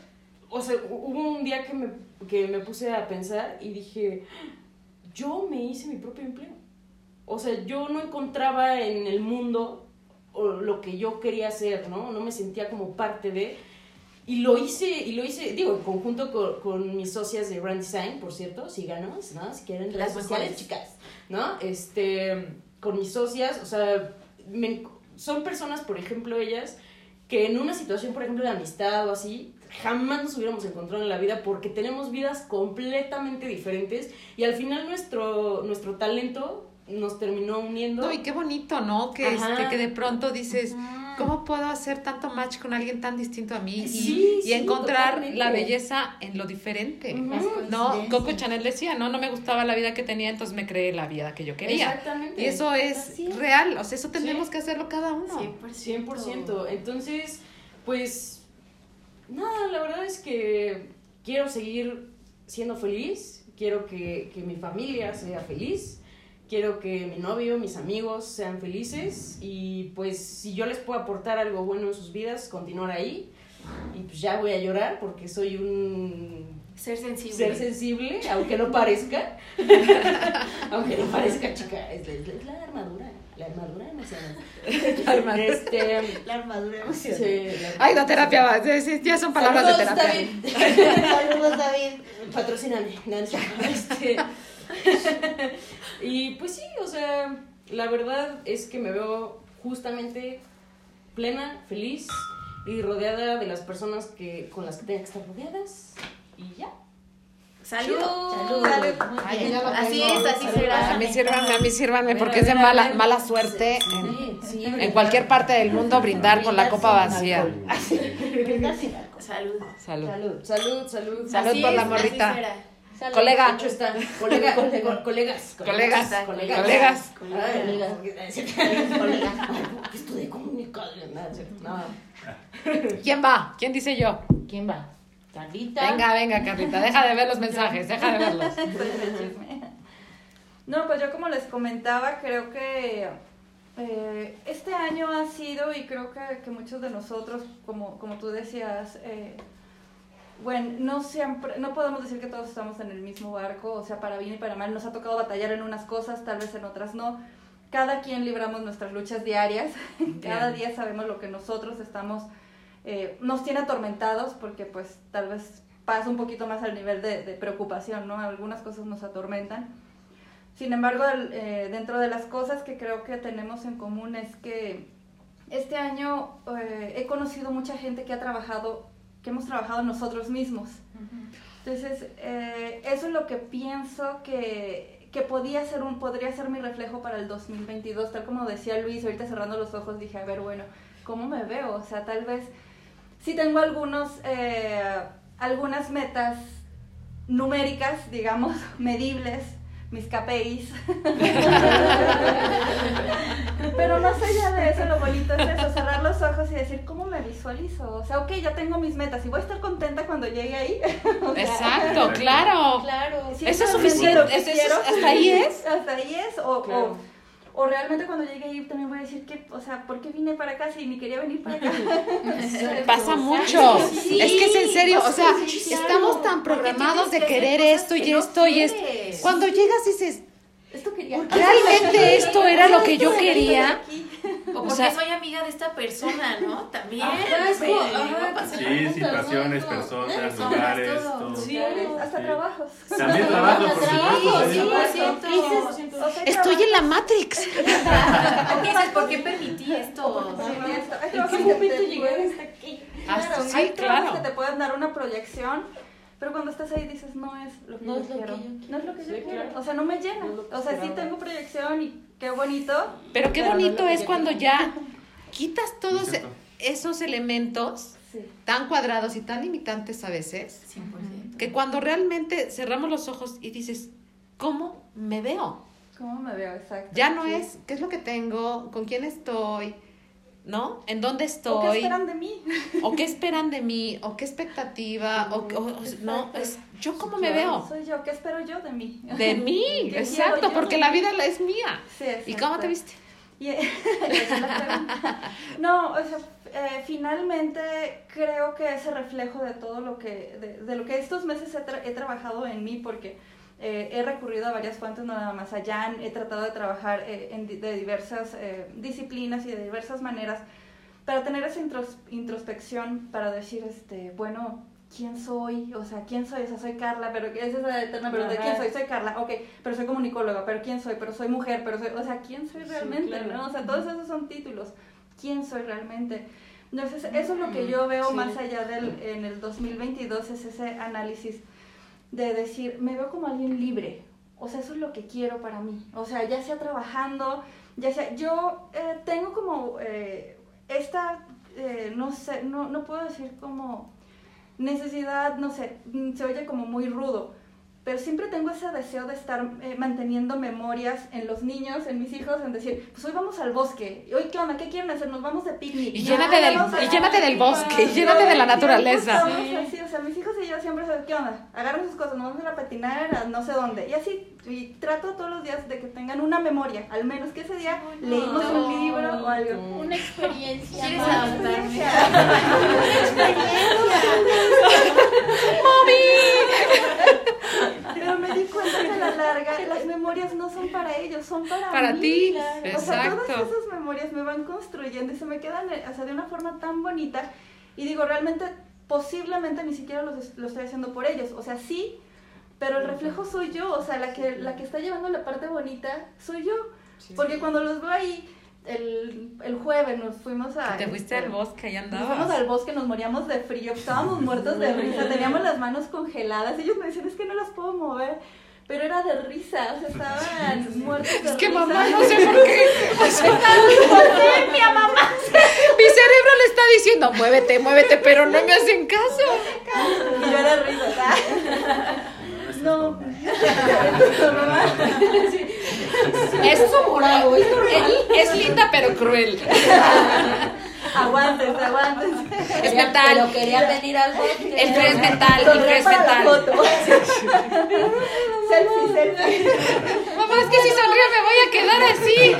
[SPEAKER 3] o sea, hu- hubo un día que me, que me puse a pensar y dije, yo me hice mi propio empleo. O sea, yo no encontraba en el mundo lo que yo quería hacer, ¿no? No me sentía como parte de... Y lo hice, y lo hice, digo, en conjunto con, con mis socias de Brand Design, por cierto, síganos, ¿no? Si quieren redes
[SPEAKER 5] Las
[SPEAKER 3] sociales, chicas, ¿no? Este, con mis socias, o sea, me- son personas, por ejemplo, ellas, que en una situación, por ejemplo, de amistad o así, jamás nos hubiéramos encontrado en la vida porque tenemos vidas completamente diferentes y al final nuestro, nuestro talento nos terminó uniendo.
[SPEAKER 2] No, y qué bonito, ¿no? Que, este, que de pronto dices,
[SPEAKER 3] Ajá.
[SPEAKER 2] ¿cómo puedo hacer tanto match con alguien tan distinto a mí? Y,
[SPEAKER 3] Sí,
[SPEAKER 2] y
[SPEAKER 3] sí,
[SPEAKER 2] encontrar
[SPEAKER 3] totalmente.
[SPEAKER 2] la belleza en lo diferente. No. Coco Chanel decía, no, no me gustaba la vida que tenía, entonces me creé la vida que yo quería.
[SPEAKER 3] Exactamente.
[SPEAKER 2] Y eso es
[SPEAKER 1] Así
[SPEAKER 2] real, o sea, eso tendremos
[SPEAKER 3] Sí.
[SPEAKER 2] que hacerlo cada uno.
[SPEAKER 5] 100%.
[SPEAKER 3] 100%. Entonces, pues, nada, la verdad es que quiero seguir siendo feliz, quiero que, que mi familia sea feliz, quiero que mi novio, mis amigos sean felices y pues si yo les puedo aportar algo bueno en sus vidas, continuar ahí. Y pues ya voy a llorar porque soy un
[SPEAKER 5] Ser sensible.
[SPEAKER 3] ser sensible, aunque no parezca. (laughs) aunque no parezca, chica, es, es- es la armadura, la armadura emocional. (laughs)
[SPEAKER 2] La armadura.
[SPEAKER 3] Este,
[SPEAKER 1] La armadura emocional.
[SPEAKER 3] sí, la-
[SPEAKER 2] Ay, no, terapia, va, sí, sí, ya son palabras de
[SPEAKER 3] Saludos,
[SPEAKER 2] terapia.
[SPEAKER 3] David. (laughs)
[SPEAKER 1] Saludos, David.
[SPEAKER 3] Patrocíname. (laughs) Este, y pues sí, o sea, la verdad es que me veo justamente plena, feliz y rodeada de las personas que con las que tenga que estar rodeadas. Y ya.
[SPEAKER 5] Salud.
[SPEAKER 1] Salud.
[SPEAKER 2] Ay,
[SPEAKER 5] Así es, así será.
[SPEAKER 2] A mí sírvanme, a mí sírvanme, porque es de mala, mala suerte en,
[SPEAKER 3] Sí, sí.
[SPEAKER 2] en cualquier parte del mundo brindar con la copa vacía.
[SPEAKER 1] Brindar sin alcohol.
[SPEAKER 5] Salud.
[SPEAKER 2] Salud.
[SPEAKER 1] Salud.
[SPEAKER 3] Salud, salud.
[SPEAKER 2] Salud por la morrita.
[SPEAKER 5] así será.
[SPEAKER 1] Salud.
[SPEAKER 2] Colega.
[SPEAKER 3] Está. Colega, co- colegas.
[SPEAKER 2] Colegas.
[SPEAKER 3] Colegas.
[SPEAKER 2] Colegas.
[SPEAKER 1] Colegas.
[SPEAKER 3] Cierto. No.
[SPEAKER 2] ¿Quién va? ¿Quién dice yo?
[SPEAKER 1] ¿Quién va? Carlita.
[SPEAKER 2] Venga, venga, Carlita, deja de ver los mensajes, deja de verlos. (laughs)
[SPEAKER 6] No, pues yo como les comentaba, creo que eh, este año ha sido, y creo que, que muchos de nosotros, como, como tú decías, eh, bueno, no siempre, no podemos decir que todos estamos en el mismo barco, o sea, para bien y para mal, nos ha tocado batallar en unas cosas, tal vez en otras no. Cada quien libramos nuestras luchas diarias, (laughs) cada día sabemos lo que nosotros estamos, eh, nos tiene atormentados, porque pues tal vez pasa un poquito más al nivel de, preocupación, ¿no? Algunas cosas nos atormentan. Sin embargo, eh, dentro de las cosas que creo que tenemos en común es que este año eh, he conocido mucha gente que ha trabajado, que hemos trabajado nosotros mismos. Entonces, eso es lo que pienso que, que podía ser un, podría ser mi reflejo para el 2022, tal como decía Luis, ahorita cerrando los ojos dije, a ver, bueno, ¿cómo me veo? O sea, tal vez sí tengo algunos, eh, algunas metas numéricas, digamos, (laughs) medibles, mis KPIs. (laughs) Pero más allá de eso, lo bonito es eso, cerrar los ojos y decir, ¿cómo me visualizo? O sea, ok, ya tengo mis metas y voy a estar contenta cuando llegue ahí. (laughs) O sea,
[SPEAKER 2] Exacto, claro.
[SPEAKER 1] Claro.
[SPEAKER 6] si
[SPEAKER 2] Eso es suficiente, eso
[SPEAKER 6] quiero,
[SPEAKER 2] hasta ahí es.
[SPEAKER 6] Hasta ahí es, o,
[SPEAKER 3] Claro.
[SPEAKER 6] o, o realmente cuando llegue ahí también voy a decir que, o sea, ¿por qué vine para acá si ni quería venir para acá?
[SPEAKER 2] Pasa mucho.
[SPEAKER 5] Sí,
[SPEAKER 2] es que es en serio, o sea, estamos tan programados de querer esto y
[SPEAKER 5] que no
[SPEAKER 2] esto y esto. Cuando llegas dices,
[SPEAKER 6] Esto quería.
[SPEAKER 2] ¿realmente esto era lo que yo quería?
[SPEAKER 5] O
[SPEAKER 2] O
[SPEAKER 5] porque
[SPEAKER 2] sea-
[SPEAKER 5] soy amiga de esta persona, ¿no? También.
[SPEAKER 3] Ajá, es como, ajá,
[SPEAKER 5] pasa
[SPEAKER 4] Sí, situaciones,
[SPEAKER 3] no,
[SPEAKER 4] personas,
[SPEAKER 5] no,
[SPEAKER 4] lugares,
[SPEAKER 5] todo.
[SPEAKER 4] todo.
[SPEAKER 3] Sí.
[SPEAKER 6] Hasta
[SPEAKER 4] Sí.
[SPEAKER 6] trabajos.
[SPEAKER 4] También trabajo, por supuesto.
[SPEAKER 5] Sí,
[SPEAKER 4] sí.
[SPEAKER 5] 100%.
[SPEAKER 6] O sea,
[SPEAKER 2] Estoy en la Matrix.
[SPEAKER 5] ¿Por qué dices, ¿por qué permití esto?
[SPEAKER 6] Sí,
[SPEAKER 3] ¿En
[SPEAKER 6] trabajos
[SPEAKER 3] qué momento
[SPEAKER 6] pueden-
[SPEAKER 3] hasta aquí?
[SPEAKER 2] Hasta-
[SPEAKER 6] Claro,
[SPEAKER 2] sí,
[SPEAKER 6] hay trabajos que te pueden dar una proyección, pero cuando estás ahí dices, no es lo que
[SPEAKER 1] No
[SPEAKER 6] yo
[SPEAKER 1] es lo que
[SPEAKER 6] quiero. No es lo que yo
[SPEAKER 3] Sí,
[SPEAKER 6] quiero.
[SPEAKER 3] claro.
[SPEAKER 6] O sea, no me llena.
[SPEAKER 3] No
[SPEAKER 6] o sea, sí tengo proyección y qué bonito.
[SPEAKER 2] Pero qué
[SPEAKER 6] Pero
[SPEAKER 2] bonito es cuando ya (laughs) quitas todos esos elementos
[SPEAKER 6] Sí.
[SPEAKER 2] tan cuadrados y tan limitantes a veces,
[SPEAKER 5] 100%.
[SPEAKER 2] que cuando realmente cerramos los ojos y dices, ¿cómo me veo?
[SPEAKER 6] ¿Cómo me veo? Exacto.
[SPEAKER 2] Ya no
[SPEAKER 6] Sí.
[SPEAKER 2] es qué es lo que tengo, con quién estoy, ¿no? ¿En dónde
[SPEAKER 6] ¿O qué
[SPEAKER 2] estoy?
[SPEAKER 6] esperan de mí? (laughs)
[SPEAKER 2] ¿O qué esperan de mí? ¿O qué expectativa? ¿O, no, es yo cómo me veo.
[SPEAKER 6] Soy yo. ¿Qué espero yo de mí?
[SPEAKER 2] De (laughs) mí,
[SPEAKER 6] ¿Qué
[SPEAKER 2] exacto, porque la vida es mía.
[SPEAKER 6] Sí,
[SPEAKER 2] ¿Y cómo te viste?
[SPEAKER 6] Y- (laughs) no, o sea, eh, finalmente creo que ese reflejo de todo lo que, de, de lo que estos meses he, tra- he trabajado en mí, porque eh, he recurrido a varias fuentes, no nada más allá, he tratado de trabajar eh, en de diversas eh, disciplinas y de diversas maneras para tener esa intros- introspección, para decir, este, bueno, ¿quién soy? O sea, ¿quién soy? O sea, soy Carla, pero esa es la eterna pregunta, ¿quién soy? Soy Carla, ok, pero soy comunicóloga, pero ¿quién soy? Pero soy mujer, pero soy, o sea, ¿quién soy
[SPEAKER 3] Sí,
[SPEAKER 6] realmente?
[SPEAKER 3] claro.
[SPEAKER 6] ¿no? O sea, todos esos son títulos. ¿Quién soy realmente? Entonces, eso es lo que yo veo
[SPEAKER 3] Sí.
[SPEAKER 6] más allá del, en el 2022, es ese análisis de decir, me veo como alguien libre. O sea, eso es lo que quiero para mí. O sea, ya sea trabajando, ya sea, yo eh, tengo como eh, esta, eh, no sé, no, no puedo decir como necesidad, no sé, se oye como muy rudo, pero siempre tengo ese deseo de estar eh, manteniendo memorias en los niños, en mis hijos, en decir, pues hoy vamos al bosque, y hoy qué onda, qué quieren hacer, nos vamos de picnic.
[SPEAKER 2] Y
[SPEAKER 6] Ah,
[SPEAKER 2] llénate del,
[SPEAKER 6] vamos a-
[SPEAKER 2] y llénate del bosque, y llénate de la naturaleza.
[SPEAKER 6] o sea, mis hijos y yo siempre saben qué onda, agarran sus cosas, nos vamos a ir a patinar a no sé dónde, y así, y trato todos los días de que tengan una memoria, al menos que ese día leímos un libro o algo.
[SPEAKER 1] Una experiencia.
[SPEAKER 5] ¿Quieres
[SPEAKER 1] más.
[SPEAKER 5] adoptarme?
[SPEAKER 6] Pero me di a la larga (laughs) las memorias no son para ellos, son para,
[SPEAKER 2] Para
[SPEAKER 6] mí.
[SPEAKER 2] ti,
[SPEAKER 6] O sea, todas esas memorias me van construyendo y se me quedan eh, o sea, de una forma tan bonita. Y digo, realmente, posiblemente ni siquiera lo, lo estoy haciendo por ellos. O sea, sí, pero el reflejo soy yo. O sea, la que, la que está llevando la parte bonita soy yo. Porque cuando los veo ahí, el, el jueves nos fuimos a...
[SPEAKER 2] Te fuiste
[SPEAKER 6] este,
[SPEAKER 2] al bosque, allá
[SPEAKER 6] nos fuimos al
[SPEAKER 2] andabas.
[SPEAKER 6] bosque, nos moríamos de frío, estábamos muertos de risa, teníamos las manos congeladas. Ellos me decían, es que no las puedo mover. Pero era de risa, o sea, estaban muertos de
[SPEAKER 2] Es que
[SPEAKER 6] risa.
[SPEAKER 2] mamá, no sé por qué. O sea, mi mamá. Mi cerebro le está diciendo, muévete, muévete, pero no me hacen caso.
[SPEAKER 6] Y yo era risa, ¿sabes? No. Mamá.
[SPEAKER 2] Es, es, (laughs) es linda pero cruel.
[SPEAKER 6] Aguántense, aguántense. (laughs)
[SPEAKER 2] Es mental.
[SPEAKER 7] Pero quería venir al bosque.
[SPEAKER 2] El frío es mental, el frío es
[SPEAKER 6] foto. (laughs) selfie, selfie.
[SPEAKER 2] Mamá, es que si sonrío me voy a quedar así.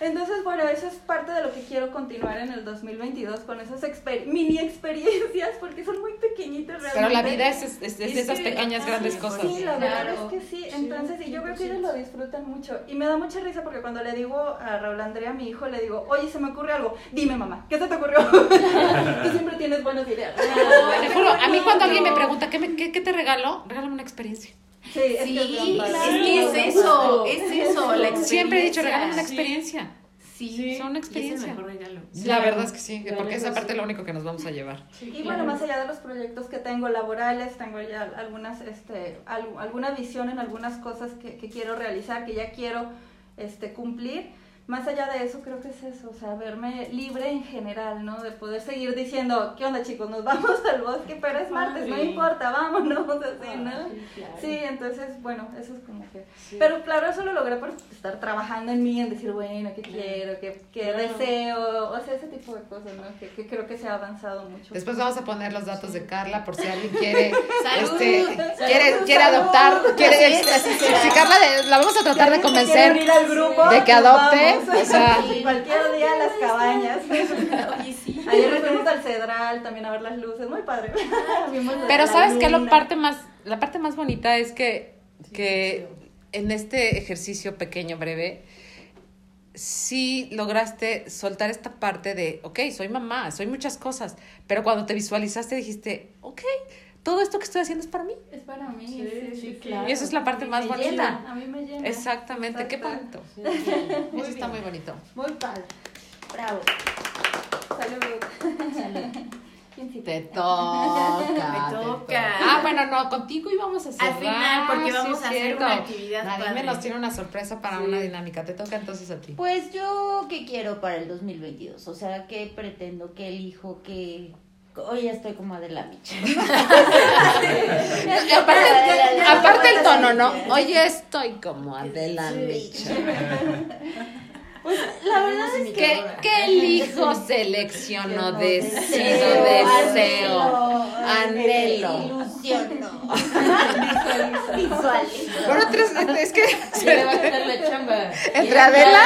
[SPEAKER 6] Entonces, bueno, eso es parte de lo que quiero continuar en el 2022 con esas exper- mini experiencias, porque son muy pequeñitas realmente.
[SPEAKER 2] Pero la vida es, es, es de
[SPEAKER 3] Es
[SPEAKER 2] esas
[SPEAKER 3] que,
[SPEAKER 2] pequeñas
[SPEAKER 3] ajá,
[SPEAKER 2] grandes
[SPEAKER 3] sí,
[SPEAKER 2] cosas.
[SPEAKER 6] Sí, la verdad
[SPEAKER 5] Claro.
[SPEAKER 6] es que sí. Entonces, y yo creo que ellos lo disfrutan mucho. Y me da mucha risa porque cuando le digo a Raúl Andrea, mi hijo, le digo, oye, se me ocurre algo. Dime, mamá, ¿qué se te ocurrió? (laughs) Tú siempre tienes buenas ideas.
[SPEAKER 2] Te juro, a mí cuando alguien me pregunta ¿qué, me- qué, qué te regalo, regálame una experiencia.
[SPEAKER 6] Sí, es que
[SPEAKER 5] Sí,
[SPEAKER 6] es bien padre.
[SPEAKER 5] es que es eso, es eso, la experiencia.
[SPEAKER 2] Siempre he dicho, regálame una
[SPEAKER 5] Sí.
[SPEAKER 2] experiencia.
[SPEAKER 5] Sí,
[SPEAKER 2] Son una
[SPEAKER 5] y es el
[SPEAKER 2] experiencia.
[SPEAKER 5] mejor regalo.
[SPEAKER 2] La verdad es que sí, porque esa parte
[SPEAKER 3] sí.
[SPEAKER 2] es lo único que nos vamos a llevar.
[SPEAKER 6] Y bueno, más allá de los proyectos que tengo laborales, tengo ya algunas, este, al- alguna visión en algunas cosas que, que quiero realizar, que ya quiero este, cumplir. Más allá de eso, creo que es eso, o sea, verme libre en general, ¿no? De poder seguir diciendo, ¿qué onda chicos? Nos vamos al bosque, pero es martes, no importa, vámonos, (laughs) así, ¿no?
[SPEAKER 3] Ah, sí, claro.
[SPEAKER 6] Sí, entonces, bueno, eso es como que...
[SPEAKER 3] Sí.
[SPEAKER 6] Pero claro, eso lo logré por estar trabajando en mí, en decir, bueno, ¿qué
[SPEAKER 3] Claro.
[SPEAKER 6] quiero? ¿Qué, qué
[SPEAKER 3] Claro.
[SPEAKER 6] deseo? O sea, ese tipo de cosas, ¿no? Que, que creo que se ha avanzado mucho.
[SPEAKER 2] Después vamos a poner los datos de Carla por si alguien quiere, (laughs)
[SPEAKER 5] Salud.
[SPEAKER 2] este,
[SPEAKER 6] Salud,
[SPEAKER 2] quiere, quiere adoptar, quiere, si Carla de- la vamos a tratar de convencer
[SPEAKER 6] unir al grupo,
[SPEAKER 2] de que adopte,
[SPEAKER 6] vamos.
[SPEAKER 2] O sea,
[SPEAKER 6] cualquier día a las cabañas.
[SPEAKER 5] Oye, sí.
[SPEAKER 6] Ayer nos fuimos al Cedral también a ver las luces, muy padre. La-
[SPEAKER 2] Pero sabes que la parte más, la parte más bonita es que, que en este ejercicio pequeño, breve, sí lograste soltar esta parte de, ok, soy mamá, soy muchas cosas, pero cuando te visualizaste dijiste, ok, todo esto que estoy haciendo es para mí.
[SPEAKER 6] Es para mí,
[SPEAKER 3] Sí,
[SPEAKER 6] sí, sí, claro.
[SPEAKER 2] Y eso es la parte más
[SPEAKER 6] me
[SPEAKER 2] bonita.
[SPEAKER 6] llena, A mí me llena.
[SPEAKER 2] Exactamente, qué bonito.
[SPEAKER 3] Sí.
[SPEAKER 2] Eso está muy bonito.
[SPEAKER 6] Muy padre.
[SPEAKER 1] Bravo.
[SPEAKER 6] Salud. ¿Quién sí?
[SPEAKER 2] Te toca.
[SPEAKER 5] Me
[SPEAKER 2] te
[SPEAKER 5] toca.
[SPEAKER 2] Ah, bueno, no, contigo íbamos a cerrar.
[SPEAKER 5] Al final, porque vamos a hacer
[SPEAKER 2] cierto.
[SPEAKER 5] una actividad
[SPEAKER 2] Nadie
[SPEAKER 5] padre.
[SPEAKER 2] nos tiene una sorpresa para
[SPEAKER 3] Sí.
[SPEAKER 2] una dinámica. Te toca entonces a ti.
[SPEAKER 1] Pues yo, ¿qué quiero para el 2022? O sea, ¿qué pretendo? ¿Qué elijo? ¿Qué...? Hoy ya estoy como Adela Micha.
[SPEAKER 2] aparte, aparte el tono, ¿no? Oye, estoy como Adela Micha.
[SPEAKER 1] Pues la verdad es que...
[SPEAKER 2] ¿Qué, ¿Qué elijo, selecciono, decido,
[SPEAKER 1] Deseo,
[SPEAKER 2] anhelo?
[SPEAKER 1] Ilusiono. (laughs) Visualizo.
[SPEAKER 2] Bueno, tres, es que
[SPEAKER 3] Se le va a quitar la chamba.
[SPEAKER 2] entre Adela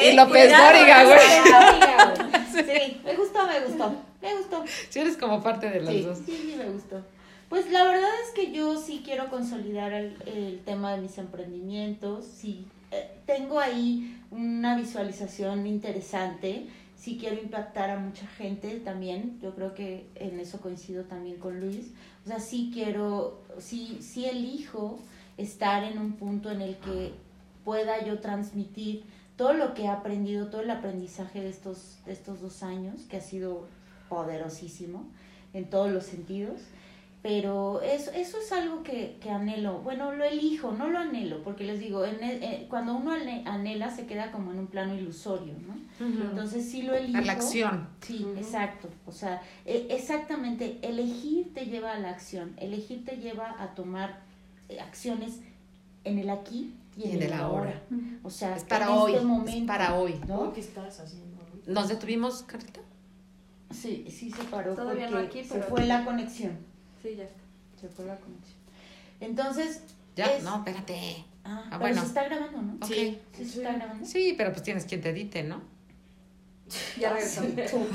[SPEAKER 2] y López Dóriga, güey. (laughs)
[SPEAKER 1] Sí, me gustó, me gustó. Me gustó.
[SPEAKER 2] Si eres como parte de las
[SPEAKER 1] Sí,
[SPEAKER 2] dos.
[SPEAKER 1] sí, sí, me gustó. Pues la verdad es que yo sí quiero consolidar el, el tema de mis emprendimientos. Sí, eh, tengo ahí una visualización interesante. Sí quiero impactar a mucha gente también. Yo creo que en eso coincido también con Luis. O sea, sí quiero, sí, sí elijo estar en un punto en el que pueda yo transmitir todo lo que he aprendido, todo el aprendizaje de estos, de estos dos años, que ha sido poderosísimo en todos los sentidos. Pero eso, eso es algo que, que anhelo. Bueno, lo elijo, no lo anhelo, porque les digo, en el- eh, cuando uno anhela se queda como en un plano ilusorio, ¿no? Entonces sí lo elijo.
[SPEAKER 2] A la acción.
[SPEAKER 1] Sí, exacto. O sea, e- exactamente, elegir te lleva a la acción, elegir te lleva a tomar eh, acciones en el aquí y en,
[SPEAKER 2] Y en
[SPEAKER 1] el,
[SPEAKER 2] el
[SPEAKER 1] ahora.
[SPEAKER 2] ahora.
[SPEAKER 1] O sea,
[SPEAKER 2] Es para
[SPEAKER 1] en
[SPEAKER 2] hoy,
[SPEAKER 1] este
[SPEAKER 2] es para hoy.
[SPEAKER 1] ¿no?
[SPEAKER 3] ¿Qué estás haciendo?
[SPEAKER 2] ¿Nos detuvimos, Carlita?
[SPEAKER 1] Sí, sí se paró
[SPEAKER 6] Todavía
[SPEAKER 1] porque
[SPEAKER 6] no aquí,
[SPEAKER 1] se fue
[SPEAKER 6] aquí.
[SPEAKER 1] la conexión.
[SPEAKER 6] Sí, ya está.
[SPEAKER 1] Se fue la conexión. Entonces,
[SPEAKER 2] Ya,
[SPEAKER 1] Es-
[SPEAKER 2] no, espérate.
[SPEAKER 1] ah,
[SPEAKER 2] Ah, bueno.
[SPEAKER 1] se está grabando, ¿no?
[SPEAKER 2] Ok.
[SPEAKER 1] Sí, se está grabando.
[SPEAKER 2] Sí, pero pues tienes quien te edite, ¿no? (laughs)
[SPEAKER 6] Ya regresamos. (laughs)
[SPEAKER 1] Sí, tú,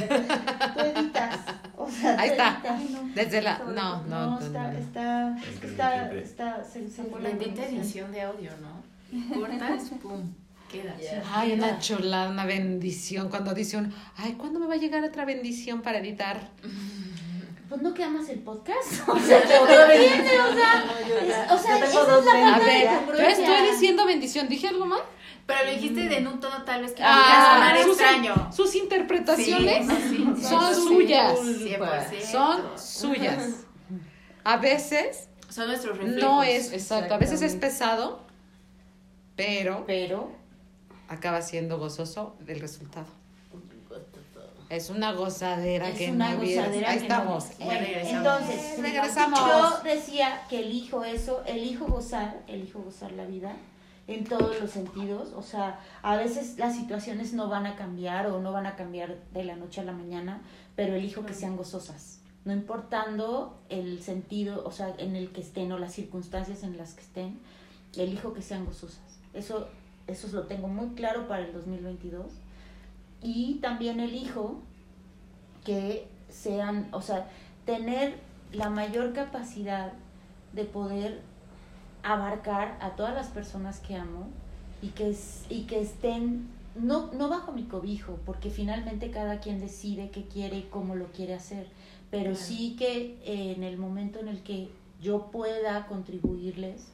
[SPEAKER 1] tú editas. O sea,
[SPEAKER 2] Ahí está.
[SPEAKER 1] editas.
[SPEAKER 2] Desde la... No, no,
[SPEAKER 1] No,
[SPEAKER 2] no,
[SPEAKER 1] está, está, está,
[SPEAKER 4] me
[SPEAKER 1] está, se, se fue la
[SPEAKER 5] edición de audio, ¿no? (laughs) Cortas, pum, queda.
[SPEAKER 2] Ay, una chulada, una bendición. Cuando dice un, ay, ¿cuándo me va a llegar otra bendición para editar? (laughs)
[SPEAKER 1] Pues no queda más el podcast. (laughs) O sea, ¿qué tiene? O sea, es- o sea, esa es la
[SPEAKER 6] veces.
[SPEAKER 2] A
[SPEAKER 1] falta de
[SPEAKER 2] ver, yo estoy diciendo bendición. ¿Dije algo mal?
[SPEAKER 5] Pero lo dijiste en un tono tal vez que
[SPEAKER 2] Ah,
[SPEAKER 5] sonar
[SPEAKER 2] sus-
[SPEAKER 5] extraño.
[SPEAKER 2] Sus interpretaciones
[SPEAKER 5] Sí, sí,
[SPEAKER 2] son suyas.
[SPEAKER 5] 100%.
[SPEAKER 2] Son suyas. A veces
[SPEAKER 5] Son nuestros reflejos.
[SPEAKER 2] no es, exacto, a veces es pesado, pero
[SPEAKER 1] Pero,
[SPEAKER 2] acaba siendo gozoso el resultado. Es una gozadera
[SPEAKER 1] es
[SPEAKER 2] que
[SPEAKER 1] una
[SPEAKER 2] no vieras.
[SPEAKER 1] gozadera
[SPEAKER 2] Ahí
[SPEAKER 1] que
[SPEAKER 2] estamos.
[SPEAKER 1] no-
[SPEAKER 5] regresamos.
[SPEAKER 1] Entonces,
[SPEAKER 2] Regresamos.
[SPEAKER 1] yo decía que elijo eso, elijo gozar, elijo gozar la vida en todos los sentidos. O sea, a veces las situaciones no van a cambiar o no van a cambiar de la noche a la mañana, pero elijo que sean gozosas. No importando el sentido, o sea, en el que estén o las circunstancias en las que estén, elijo que sean gozosas. Eso, eso lo tengo muy claro para el 2022. Y también elijo que sean, o sea, tener la mayor capacidad de poder abarcar a todas las personas que amo y que, y que estén, no, no bajo mi cobijo, porque finalmente cada quien decide qué quiere y cómo lo quiere hacer, pero
[SPEAKER 5] Claro.
[SPEAKER 1] sí que eh, en el momento en el que yo pueda contribuirles,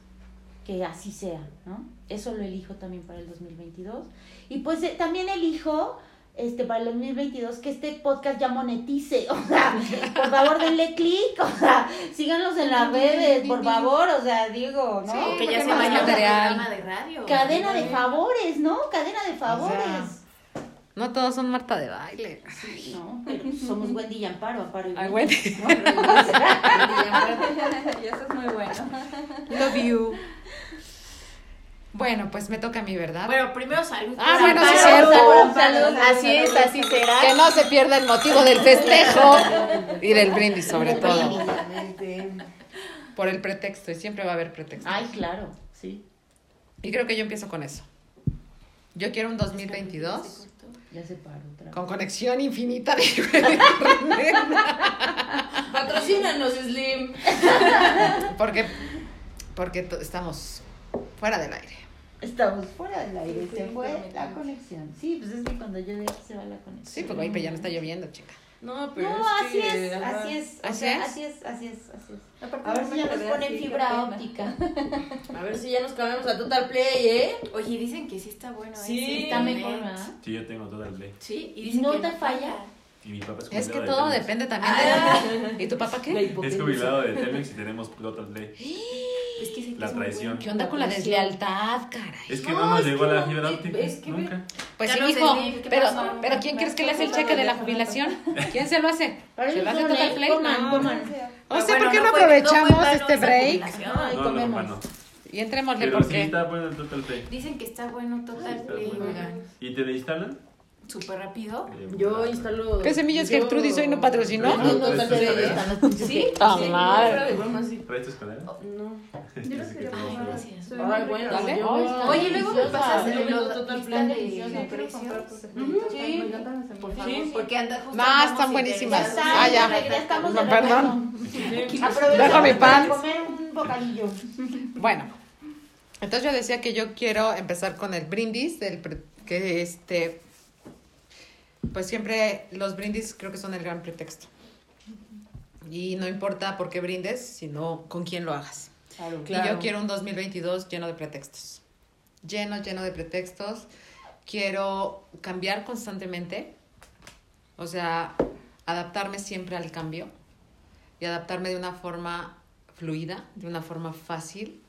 [SPEAKER 1] que así sea, ¿no? Eso lo elijo también para el 2022. Y pues eh, también elijo este para el 2022 que este podcast ya monetice, (laughs) o sea, por favor denle clic, o sea, síganos en las redes, por favor, o sea, digo, ¿no?
[SPEAKER 2] Sí,
[SPEAKER 5] Que ya se vaya programa de radio.
[SPEAKER 1] Cadena de favores, ¿no? Cadena de favores.
[SPEAKER 2] No todos son Marta de baile.
[SPEAKER 1] No, pero somos Wendy y Amparo, Amparo y
[SPEAKER 2] Ay,
[SPEAKER 1] Wendy.
[SPEAKER 2] Wendy.
[SPEAKER 1] ¿no? (laughs) (laughs)
[SPEAKER 6] y eso es muy bueno.
[SPEAKER 2] Love you. Bueno, pues me toca a mí, ¿verdad?
[SPEAKER 5] Bueno, primero salud.
[SPEAKER 2] Ah, bueno, sí, cierto.
[SPEAKER 5] Salud,
[SPEAKER 1] Salud,
[SPEAKER 5] Así es,
[SPEAKER 1] salud.
[SPEAKER 5] así será.
[SPEAKER 2] que no se pierda el motivo del festejo y del brindis, sobre todo. Por el pretexto, y siempre va a haber pretexto.
[SPEAKER 1] Ay, claro, sí.
[SPEAKER 2] Y creo que yo empiezo con eso. Yo quiero un 2022
[SPEAKER 1] Ya se paró otra vez.
[SPEAKER 2] con conexión infinita de (laughs)
[SPEAKER 3] Patrocínanos, Slim.
[SPEAKER 2] porque porque estamos fuera del aire.
[SPEAKER 1] Estamos fuera del aire,
[SPEAKER 6] Sí,
[SPEAKER 1] se
[SPEAKER 6] sí,
[SPEAKER 1] fue la conexión. Sí, pues es que cuando llueve se va la conexión.
[SPEAKER 2] Sí, porque ahí pues ya no está lloviendo, chica.
[SPEAKER 3] No, pero
[SPEAKER 1] No,
[SPEAKER 3] es
[SPEAKER 1] así
[SPEAKER 3] que,
[SPEAKER 1] es,
[SPEAKER 3] ajá.
[SPEAKER 1] así es,
[SPEAKER 2] ¿Así es?
[SPEAKER 1] así es, así es, así es. A ver
[SPEAKER 6] no
[SPEAKER 1] si ya nos ponen fibra óptica.
[SPEAKER 3] A ver si ya nos cambiamos a Total Play, ¿eh?
[SPEAKER 5] Oye, dicen que sí está bueno.
[SPEAKER 3] Sí,
[SPEAKER 5] ese
[SPEAKER 1] Está mejor, ¿verdad?
[SPEAKER 4] Sí, yo tengo todo el play.
[SPEAKER 5] Sí, y dicen
[SPEAKER 1] No
[SPEAKER 5] que
[SPEAKER 1] te falla.
[SPEAKER 4] Y mi papá es
[SPEAKER 2] Es que
[SPEAKER 4] jubilado de
[SPEAKER 2] todo
[SPEAKER 4] Telmex.
[SPEAKER 2] depende también de... ¿Y tu papá qué?
[SPEAKER 4] Es jubilado de Telmex y tenemos Total Play. (gasps)
[SPEAKER 5] Es que sí que
[SPEAKER 4] La traición.
[SPEAKER 2] ¿Qué onda con la deslealtad, caray?
[SPEAKER 4] Es que
[SPEAKER 3] No,
[SPEAKER 4] no, nos llegó la fibra óptica.
[SPEAKER 3] es que-
[SPEAKER 4] Nunca.
[SPEAKER 2] Pues sí, hijo,
[SPEAKER 5] Slim, ¿qué
[SPEAKER 2] pero, pero ¿quién crees que le hace el cheque de la jubilación? (laughs) ¿Quién se lo hace? ¿Se lo hace Total. Play? O sea, ¿por qué no aprovechamos este break?
[SPEAKER 4] no,
[SPEAKER 1] comemos.
[SPEAKER 2] Y entrémosle porque...
[SPEAKER 4] está bueno el Total Play.
[SPEAKER 5] Dicen que está bueno Total Play.
[SPEAKER 4] ¿Y te instalan?
[SPEAKER 5] Súper rápido.
[SPEAKER 4] Eh,
[SPEAKER 3] Yo instalo.
[SPEAKER 2] ¿Qué semillas
[SPEAKER 3] yo-
[SPEAKER 2] Gertrudis hoy no patrocinó?
[SPEAKER 4] No,
[SPEAKER 3] No,
[SPEAKER 4] no, no, no,
[SPEAKER 3] ¿eh?
[SPEAKER 1] no, no,
[SPEAKER 3] Sí,
[SPEAKER 2] Ah,
[SPEAKER 3] sí,
[SPEAKER 2] madre.
[SPEAKER 3] no, sí. Oh, No.
[SPEAKER 6] Yo los quería
[SPEAKER 5] gracias.
[SPEAKER 3] Ay, bueno,
[SPEAKER 2] dale.
[SPEAKER 5] Oye, luego me pasas los
[SPEAKER 3] Total Play.
[SPEAKER 5] de,
[SPEAKER 6] Sí,
[SPEAKER 5] precios. Sí, favor, porque anda justo
[SPEAKER 2] Ah,
[SPEAKER 5] andamos
[SPEAKER 2] están buenísimas. Ah, ya. Perdón. Dejo mi pan.
[SPEAKER 1] para comer un bocadillo.
[SPEAKER 2] Bueno, entonces yo decía que yo quiero empezar con el brindis, del pre- que este, pues siempre los brindis creo que son el gran pretexto. Y no importa por qué brindes, sino con quién lo hagas.
[SPEAKER 1] Claro.
[SPEAKER 2] Y yo quiero un 2022 lleno de pretextos. Lleno, lleno de pretextos. Quiero cambiar constantemente. O sea, adaptarme siempre al cambio. Y adaptarme de una forma fluida, de una forma fácil.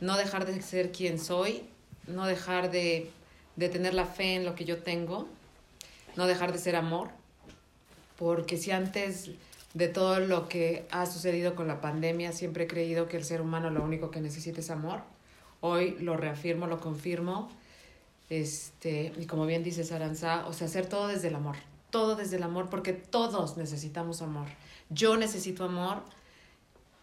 [SPEAKER 2] No dejar de ser quien soy. No dejar de, de tener la fe en lo que yo tengo. No dejar de ser amor. Porque si antes de todo lo que ha sucedido con la pandemia. Siempre he creído que el ser humano lo único que necesita es amor. Hoy lo reafirmo, lo confirmo. Este, y como bien dice Aranza, o sea, hacer todo desde el amor. Todo desde el amor, porque todos necesitamos amor. Yo necesito amor,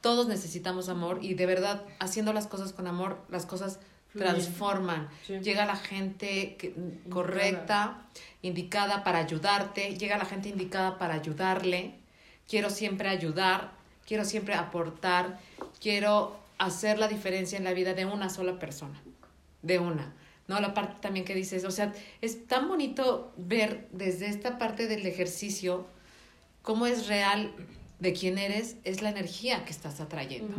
[SPEAKER 2] todos necesitamos amor y de verdad, haciendo las cosas con amor, las cosas. Transforman.
[SPEAKER 3] Sí.
[SPEAKER 2] Llega la gente que- correcta, indicada para ayudarte, llega la gente indicada para ayudarle. Quiero siempre ayudar, quiero siempre aportar, quiero hacer la diferencia en la vida de una sola persona, de una. ¿No? La parte también que dices, o sea, es tan bonito ver desde esta parte del ejercicio cómo es real de quién eres, es la energía que estás atrayendo.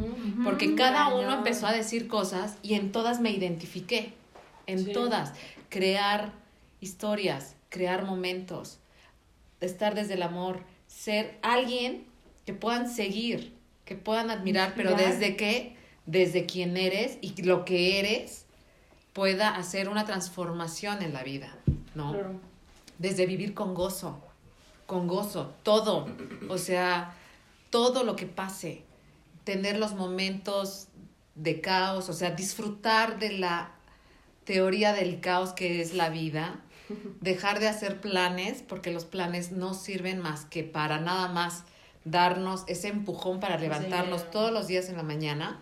[SPEAKER 2] Porque cada uno empezó a decir cosas y en todas me identifiqué. En
[SPEAKER 3] Sí.
[SPEAKER 2] todas. Crear historias, crear momentos, estar desde el amor, ser alguien que puedan seguir, que puedan admirar, pero desde que, desde quién eres y lo que eres pueda hacer una transformación en la vida, ¿no?
[SPEAKER 3] Claro.
[SPEAKER 2] desde vivir con gozo, con gozo, todo, o sea, todo lo que pase, tener los momentos de caos, o sea, disfrutar de la teoría del caos que es la vida, (laughs) dejar de hacer planes, porque los planes no sirven más que para nada más darnos ese empujón para levantarnos
[SPEAKER 3] Sí.
[SPEAKER 2] todos los días en la mañana.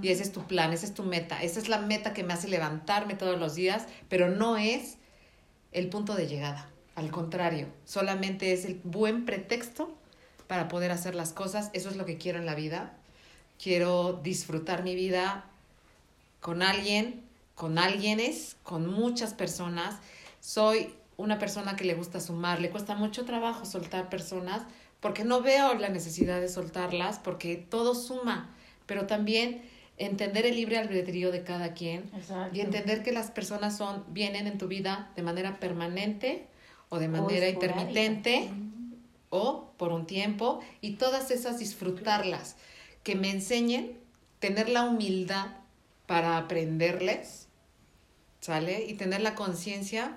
[SPEAKER 2] Y ese es tu plan, esa es tu meta, esa es la meta que me hace levantarme todos los días, pero no es el punto de llegada. Al contrario, solamente es el buen pretexto para poder hacer las cosas. Eso es lo que quiero en la vida. Quiero disfrutar mi vida con alguien, con alguienes, con muchas personas. Soy una persona que le gusta sumar, le cuesta mucho trabajo soltar personas porque no veo la necesidad de soltarlas, porque todo suma, pero también entender el libre albedrío de cada quien
[SPEAKER 1] Exacto.
[SPEAKER 2] y entender que las personas son vienen en tu vida de manera permanente o de manera intermitente o por un tiempo y todas esas disfrutarlas, que me enseñen tener la humildad para aprenderles, ¿sale? Y tener la conciencia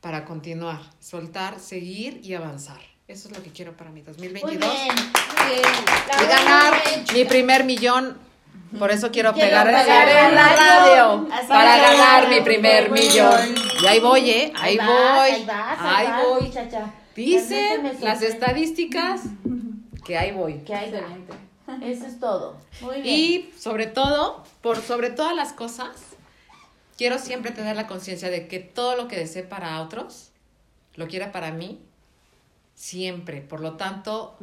[SPEAKER 2] para continuar, soltar, seguir y avanzar. Eso es lo que quiero para mi
[SPEAKER 1] Muy
[SPEAKER 2] 2022.
[SPEAKER 1] bien.
[SPEAKER 2] Y
[SPEAKER 1] La
[SPEAKER 2] ganar
[SPEAKER 1] muy bien,
[SPEAKER 2] mi primer millón. Por eso quiero,
[SPEAKER 1] Quiero
[SPEAKER 2] pegar en la radio.
[SPEAKER 1] Así
[SPEAKER 2] Para ganar mi primer
[SPEAKER 1] Muy
[SPEAKER 2] millón.
[SPEAKER 1] bien.
[SPEAKER 2] Y ahí voy, ¿eh? Ahí, voy.
[SPEAKER 1] Ahí vas, ahí,
[SPEAKER 2] Ahí
[SPEAKER 1] vas,
[SPEAKER 2] voy.
[SPEAKER 1] muchacha.
[SPEAKER 2] Dicen las estadísticas (laughs) que ahí voy.
[SPEAKER 1] Que hay
[SPEAKER 6] Excelente. (laughs)
[SPEAKER 1] Eso es todo. Muy bien.
[SPEAKER 2] Y sobre todo, por sobre todas las cosas, quiero siempre tener la conciencia de que todo lo que desee para otros, lo quiera para mí, siempre. Por lo tanto,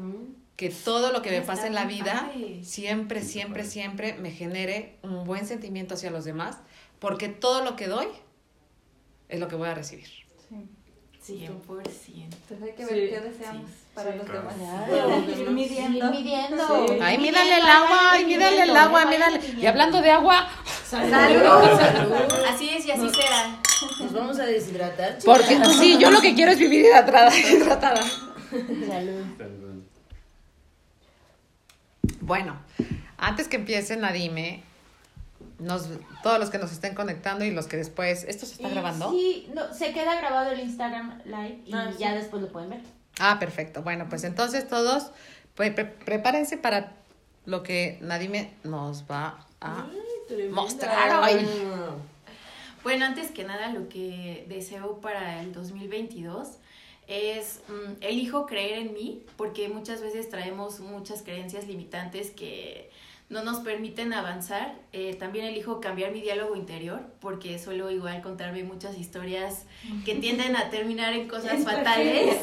[SPEAKER 2] que todo lo que me pase en la vida, siempre, siempre, siempre me genere un buen sentimiento hacia los demás, porque todo lo que doy es lo que voy a recibir.
[SPEAKER 6] Sí.
[SPEAKER 5] 100%.
[SPEAKER 6] Entonces hay que
[SPEAKER 3] Sí,
[SPEAKER 6] ver qué deseamos
[SPEAKER 5] sí,
[SPEAKER 6] para los demás.
[SPEAKER 1] Claro.
[SPEAKER 6] Ir midiendo.
[SPEAKER 1] Ir midiendo.
[SPEAKER 2] Ay,
[SPEAKER 1] midiendo,
[SPEAKER 2] el agua, ay, mídale el agua,
[SPEAKER 1] midiendo.
[SPEAKER 2] Y hablando de agua,
[SPEAKER 5] Así es y así será.
[SPEAKER 7] Nos vamos a deshidratar.
[SPEAKER 2] porque sí, yo lo que quiero es vivir hidratada, (laughs) hidratada.
[SPEAKER 1] Salud.
[SPEAKER 2] Bueno, antes que empiece Nadime, nos, todos los que nos estén conectando y los que después, ¿esto se está
[SPEAKER 1] Y
[SPEAKER 2] grabando?
[SPEAKER 1] Sí, no, se queda grabado el Instagram Live y
[SPEAKER 3] Ah, sí.
[SPEAKER 1] ya después lo pueden ver.
[SPEAKER 2] Ah, perfecto. Bueno, pues entonces todos pues, pre- prepárense para lo que Nadime nos va a mostrar hoy.
[SPEAKER 5] Bueno, antes que nada, lo que deseo para el 2022 es mm, elijo creer en mí, porque muchas veces traemos muchas creencias limitantes que no nos permiten avanzar. Eh, también elijo cambiar mi diálogo interior, porque suelo igual contarme muchas historias que (laughs) tienden a terminar en cosas fatales,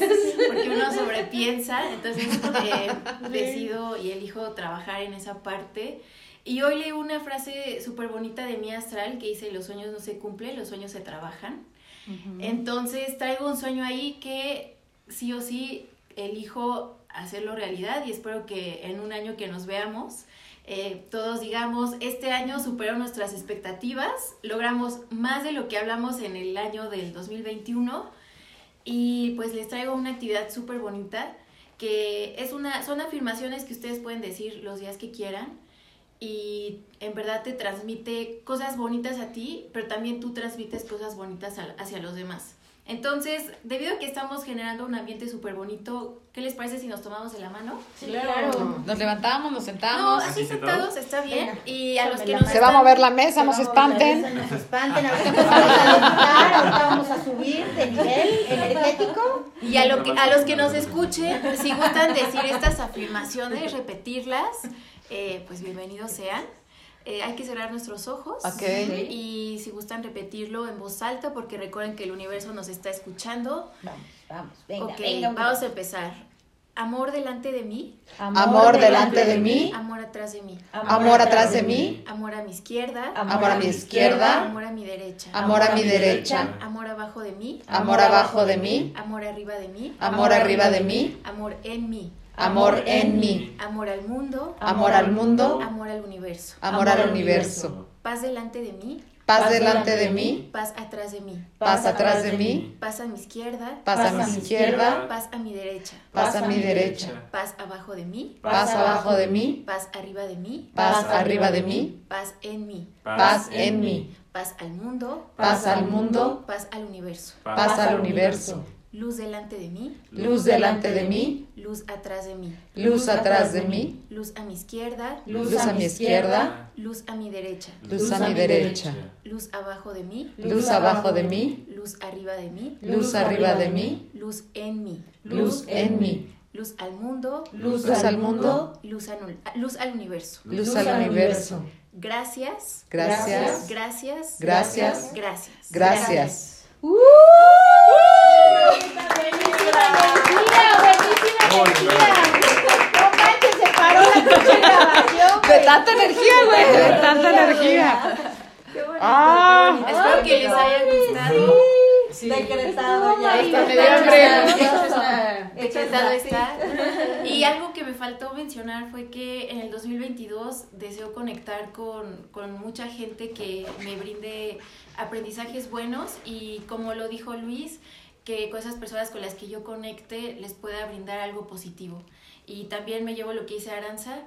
[SPEAKER 5] porque uno sobrepiensa. Entonces eh, (laughs) decido y elijo trabajar en esa parte. Y hoy leí una frase súper bonita de mi astral que dice, los sueños no se cumplen, los sueños se trabajan. Entonces traigo un sueño ahí que sí o sí elijo hacerlo realidad y espero que en un año que nos veamos eh, todos digamos, este año superó nuestras expectativas, logramos más de lo que hablamos en el año del 2021 y pues les traigo una actividad súper bonita que es una, son afirmaciones que ustedes pueden decir los días que quieran y en verdad te transmite cosas bonitas a ti, pero también tú transmites cosas bonitas hacia los demás. Entonces, debido a que estamos generando un ambiente súper bonito, ¿qué les parece si nos tomamos de la mano?
[SPEAKER 3] Claro.
[SPEAKER 2] Nos levantamos, nos
[SPEAKER 5] No,
[SPEAKER 2] sentamos.
[SPEAKER 5] así
[SPEAKER 4] ¿Así
[SPEAKER 5] sentados está bien.
[SPEAKER 1] Venga,
[SPEAKER 5] Y a los que nos
[SPEAKER 2] Se va a mover la mesa, no se
[SPEAKER 1] Vamos, la
[SPEAKER 2] espanten.
[SPEAKER 1] mesa, No se espanten, ahorita empezamos a levitar, ahorita vamos a subir de nivel energético.
[SPEAKER 5] Y a, lo que, a los que nos escuchen, si gustan decir estas afirmaciones, repetirlas, eh, pues bienvenidos sean. Eh, hay que cerrar nuestros ojos.
[SPEAKER 2] Ok.
[SPEAKER 5] Y si gustan repetirlo en voz alta, porque recuerden que el universo nos está escuchando.
[SPEAKER 1] Vamos, vamos, venga,
[SPEAKER 5] ok,
[SPEAKER 1] venga.
[SPEAKER 5] vamos a empezar. Amor delante de mí,
[SPEAKER 2] Amor delante de mí,
[SPEAKER 5] amor atrás de mí,
[SPEAKER 2] amor atrás de mí,
[SPEAKER 5] amor a mi izquierda,
[SPEAKER 2] amor a mi izquierda,
[SPEAKER 5] amor a mi derecha,
[SPEAKER 2] amor a mi derecha,
[SPEAKER 5] amor abajo de mí,
[SPEAKER 2] amor abajo de mí,
[SPEAKER 5] amor arriba de mí,
[SPEAKER 2] amor arriba de mí,
[SPEAKER 5] amor en mí,
[SPEAKER 2] amor en mí,
[SPEAKER 5] amor al mundo,
[SPEAKER 2] amor al mundo,
[SPEAKER 5] amor al universo,
[SPEAKER 2] amor al universo,
[SPEAKER 5] paz delante de mí,
[SPEAKER 2] paz delante de mí,
[SPEAKER 5] paz atrás de mí,
[SPEAKER 2] paz atrás de mí,
[SPEAKER 5] paz a mi izquierda,
[SPEAKER 2] paz a mi izquierda,
[SPEAKER 5] paz a mi derecha,
[SPEAKER 2] paz a mi derecha,
[SPEAKER 5] paz abajo de mí,
[SPEAKER 2] paz abajo de mí,
[SPEAKER 5] paz arriba de mí,
[SPEAKER 2] paz arriba de mí,
[SPEAKER 5] paz en mí,
[SPEAKER 2] paz en mí,
[SPEAKER 5] paz al mundo,
[SPEAKER 2] paz al mundo,
[SPEAKER 5] paz al universo,
[SPEAKER 2] paz al universo,
[SPEAKER 5] luz delante de mí,
[SPEAKER 2] luz delante de mí,
[SPEAKER 5] luz atrás de mí,
[SPEAKER 2] luz atrás de mí,
[SPEAKER 5] luz a mi izquierda,
[SPEAKER 2] luz a mi izquierda,
[SPEAKER 5] luz a mi derecha,
[SPEAKER 2] luz a mi derecha,
[SPEAKER 5] luz abajo de mí,
[SPEAKER 2] luz abajo de mí,
[SPEAKER 5] luz arriba de mí,
[SPEAKER 2] luz arriba de mí,
[SPEAKER 5] luz en mí,
[SPEAKER 2] luz en mí,
[SPEAKER 5] luz al mundo,
[SPEAKER 2] luz al mundo,
[SPEAKER 5] luz al, luz al universo.
[SPEAKER 2] luz al universo.
[SPEAKER 5] Gracias,
[SPEAKER 2] Gracias,
[SPEAKER 5] gracias,
[SPEAKER 2] Gracias.
[SPEAKER 5] gracias.
[SPEAKER 2] gracias. De tanta energía, güey, de tanta energía.
[SPEAKER 1] Qué bonito,
[SPEAKER 2] Ah.
[SPEAKER 5] Espero que les haya gustado.
[SPEAKER 6] Decretado ya.
[SPEAKER 2] Hasta me dio hambre.
[SPEAKER 5] Decretado está. Y algo que me faltó mencionar fue que en el 2022 deseo conectar con, con mucha gente que me brinde aprendizajes buenos y como lo dijo Luis, que con esas personas con las que yo conecte les pueda brindar algo positivo. Y también me llevo lo que dice Aranza,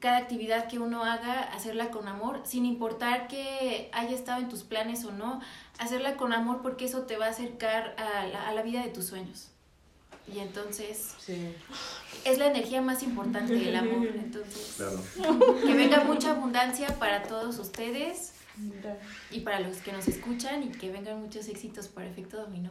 [SPEAKER 5] cada actividad que uno haga, hacerla con amor, sin importar que haya estado en tus planes o no, hacerla con amor porque eso te va a acercar a la, a la vida de tus sueños. Y entonces
[SPEAKER 3] Sí.
[SPEAKER 5] es la energía más importante del amor. (laughs) Entonces,
[SPEAKER 4] Claro.
[SPEAKER 5] que venga mucha abundancia para todos ustedes y para los que nos escuchan y que vengan muchos éxitos para Efecto Dominó.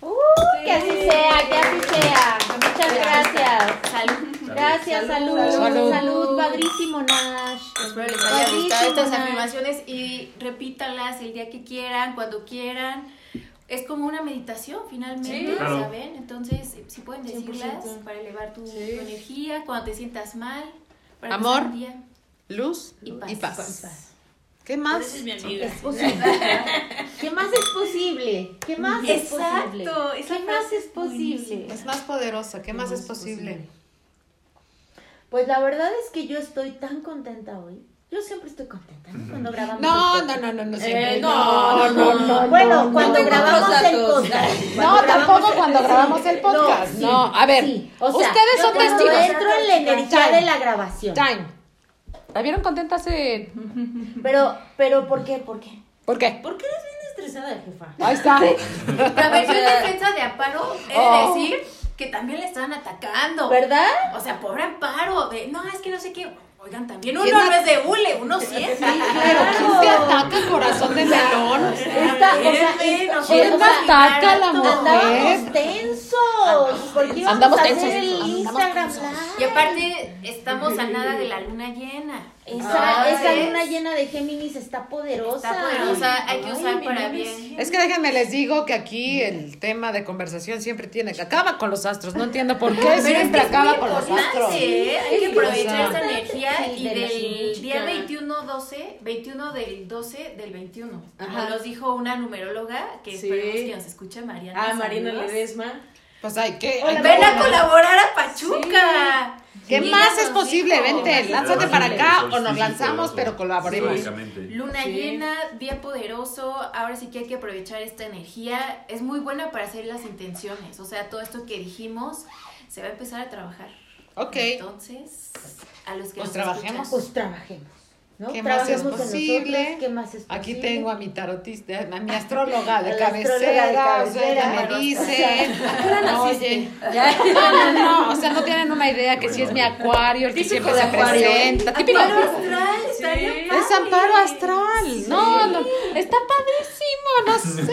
[SPEAKER 1] Uh, que así sea, que así sea. Muchas gracias.
[SPEAKER 5] Salud.
[SPEAKER 1] Gracias, salud.
[SPEAKER 2] Salud.
[SPEAKER 1] Salud,
[SPEAKER 2] Salud.
[SPEAKER 1] padrísimo, Nash.
[SPEAKER 5] Espero les haya
[SPEAKER 1] Padrísimo,
[SPEAKER 5] gustado estas
[SPEAKER 1] Nash.
[SPEAKER 5] afirmaciones y repítanlas el día que quieran, cuando quieran. Es como una meditación finalmente,
[SPEAKER 3] Sí.
[SPEAKER 4] Claro.
[SPEAKER 5] ¿saben? Entonces, si pueden decirlas
[SPEAKER 3] 100%.
[SPEAKER 5] para elevar tu, energía, cuando te sientas mal, para
[SPEAKER 2] Amor.
[SPEAKER 5] día.
[SPEAKER 2] Luz
[SPEAKER 5] Y paz.
[SPEAKER 2] y paz.
[SPEAKER 1] paz.
[SPEAKER 2] ¿Qué más?
[SPEAKER 7] es mi amiga.
[SPEAKER 1] Es posible. (laughs) ¿Qué más es posible? ¿Qué más es posible?
[SPEAKER 5] Exacto,
[SPEAKER 1] ¿Qué más es posible?
[SPEAKER 2] Es más poderosa. ¿Qué más es posible?
[SPEAKER 1] Pues la verdad es que yo estoy tan contenta hoy. Yo siempre estoy contenta, ¿no? Cuando grabamos.
[SPEAKER 2] No,
[SPEAKER 1] el
[SPEAKER 2] no,
[SPEAKER 1] podcast.
[SPEAKER 2] no, no, no.
[SPEAKER 7] Eh,
[SPEAKER 2] siempre.
[SPEAKER 7] no, no, no.
[SPEAKER 1] Bueno, cuando grabamos el podcast.
[SPEAKER 2] No, tampoco cuando grabamos el podcast. No, a ver,
[SPEAKER 1] sí. O sea,
[SPEAKER 2] ustedes
[SPEAKER 1] yo
[SPEAKER 2] son testigos.
[SPEAKER 1] entro en la energía
[SPEAKER 2] Time.
[SPEAKER 1] de la grabación.
[SPEAKER 2] Time. ¿La vieron contenta hace...?
[SPEAKER 1] Pero, pero, ¿por qué? ¿Por qué?
[SPEAKER 2] ¿Por qué?
[SPEAKER 7] ¿Por qué eres bien estresada, jefa?
[SPEAKER 2] Ahí está. (laughs)
[SPEAKER 5] La (laughs) versión defensa de Amparo de
[SPEAKER 2] Oh.
[SPEAKER 5] decir que también le estaban atacando.
[SPEAKER 1] ¿Verdad?
[SPEAKER 5] O sea, pobre Amparo, de, no, es que no sé qué. Oigan, también uno
[SPEAKER 2] ¿Quién
[SPEAKER 5] no es de hule, uno siente.
[SPEAKER 2] Pero ¿quién te ataca, corazón de melón? (laughs)
[SPEAKER 1] Esta, o sea, es-
[SPEAKER 2] ¿Quién
[SPEAKER 5] podemos
[SPEAKER 2] ataca la mujer?
[SPEAKER 1] Andábamos tensos.
[SPEAKER 2] Andamos tensos.
[SPEAKER 1] el Instagram. Live.
[SPEAKER 5] Y aparte, estamos a nada de la luna llena.
[SPEAKER 1] Esa,
[SPEAKER 5] Entonces,
[SPEAKER 1] esa luna llena de Géminis está poderosa.
[SPEAKER 5] Está poderosa, hay que
[SPEAKER 7] Ay,
[SPEAKER 5] usar
[SPEAKER 7] mi
[SPEAKER 5] para bien.
[SPEAKER 2] Es que déjenme les digo que aquí el tema de conversación siempre tiene que acaba con los astros. No entiendo por qué
[SPEAKER 5] Pero es
[SPEAKER 2] siempre
[SPEAKER 5] que es
[SPEAKER 2] acaba
[SPEAKER 5] muy
[SPEAKER 2] con los astros.
[SPEAKER 5] ¿eh? Hay que aprovechar esa energía
[SPEAKER 1] sí,
[SPEAKER 5] y
[SPEAKER 1] de
[SPEAKER 5] del día
[SPEAKER 7] chica.
[SPEAKER 5] 21 12, 21 del 12 del 21. Como
[SPEAKER 7] Ajá.
[SPEAKER 5] nos dijo una numeróloga que
[SPEAKER 3] Sí.
[SPEAKER 5] esperemos que nos escuche Mariana.
[SPEAKER 3] Ah, Marina
[SPEAKER 5] saludos.
[SPEAKER 3] Ledesma.
[SPEAKER 2] Pues hay que... Hay que-
[SPEAKER 5] Ven a colaborar a Pachuca.
[SPEAKER 2] ¿Qué
[SPEAKER 5] Sí,
[SPEAKER 2] más
[SPEAKER 5] ya
[SPEAKER 2] es posible? Vente,
[SPEAKER 4] Sí,
[SPEAKER 2] lánzate para acá o nos lanzamos, pero colaboremos.
[SPEAKER 5] Luna
[SPEAKER 3] Sí.
[SPEAKER 5] llena, día poderoso, ahora sí que hay que aprovechar esta energía. Es muy buena para hacer las intenciones, o sea, todo esto que dijimos se va a empezar a trabajar.
[SPEAKER 2] Ok.
[SPEAKER 5] Entonces, a los que
[SPEAKER 2] Pues
[SPEAKER 5] nos
[SPEAKER 2] trabajemos.
[SPEAKER 5] escuchan,
[SPEAKER 1] Pues trabajemos. ¿No?
[SPEAKER 2] ¿Qué más es posible?
[SPEAKER 1] nosotros, ¿Qué más es
[SPEAKER 2] Aquí
[SPEAKER 1] posible?
[SPEAKER 2] tengo a mi tarotista, a mi (laughs) astróloga de cabecera, o sea, me dice, oye, (laughs) no, no, no, o sea, no tienen una idea que si es mi acuario, el que siempre se presenta, típico,
[SPEAKER 5] Amparo astral,
[SPEAKER 3] Sí.
[SPEAKER 2] es amparo astral, no, no, está padrísimo, no sé.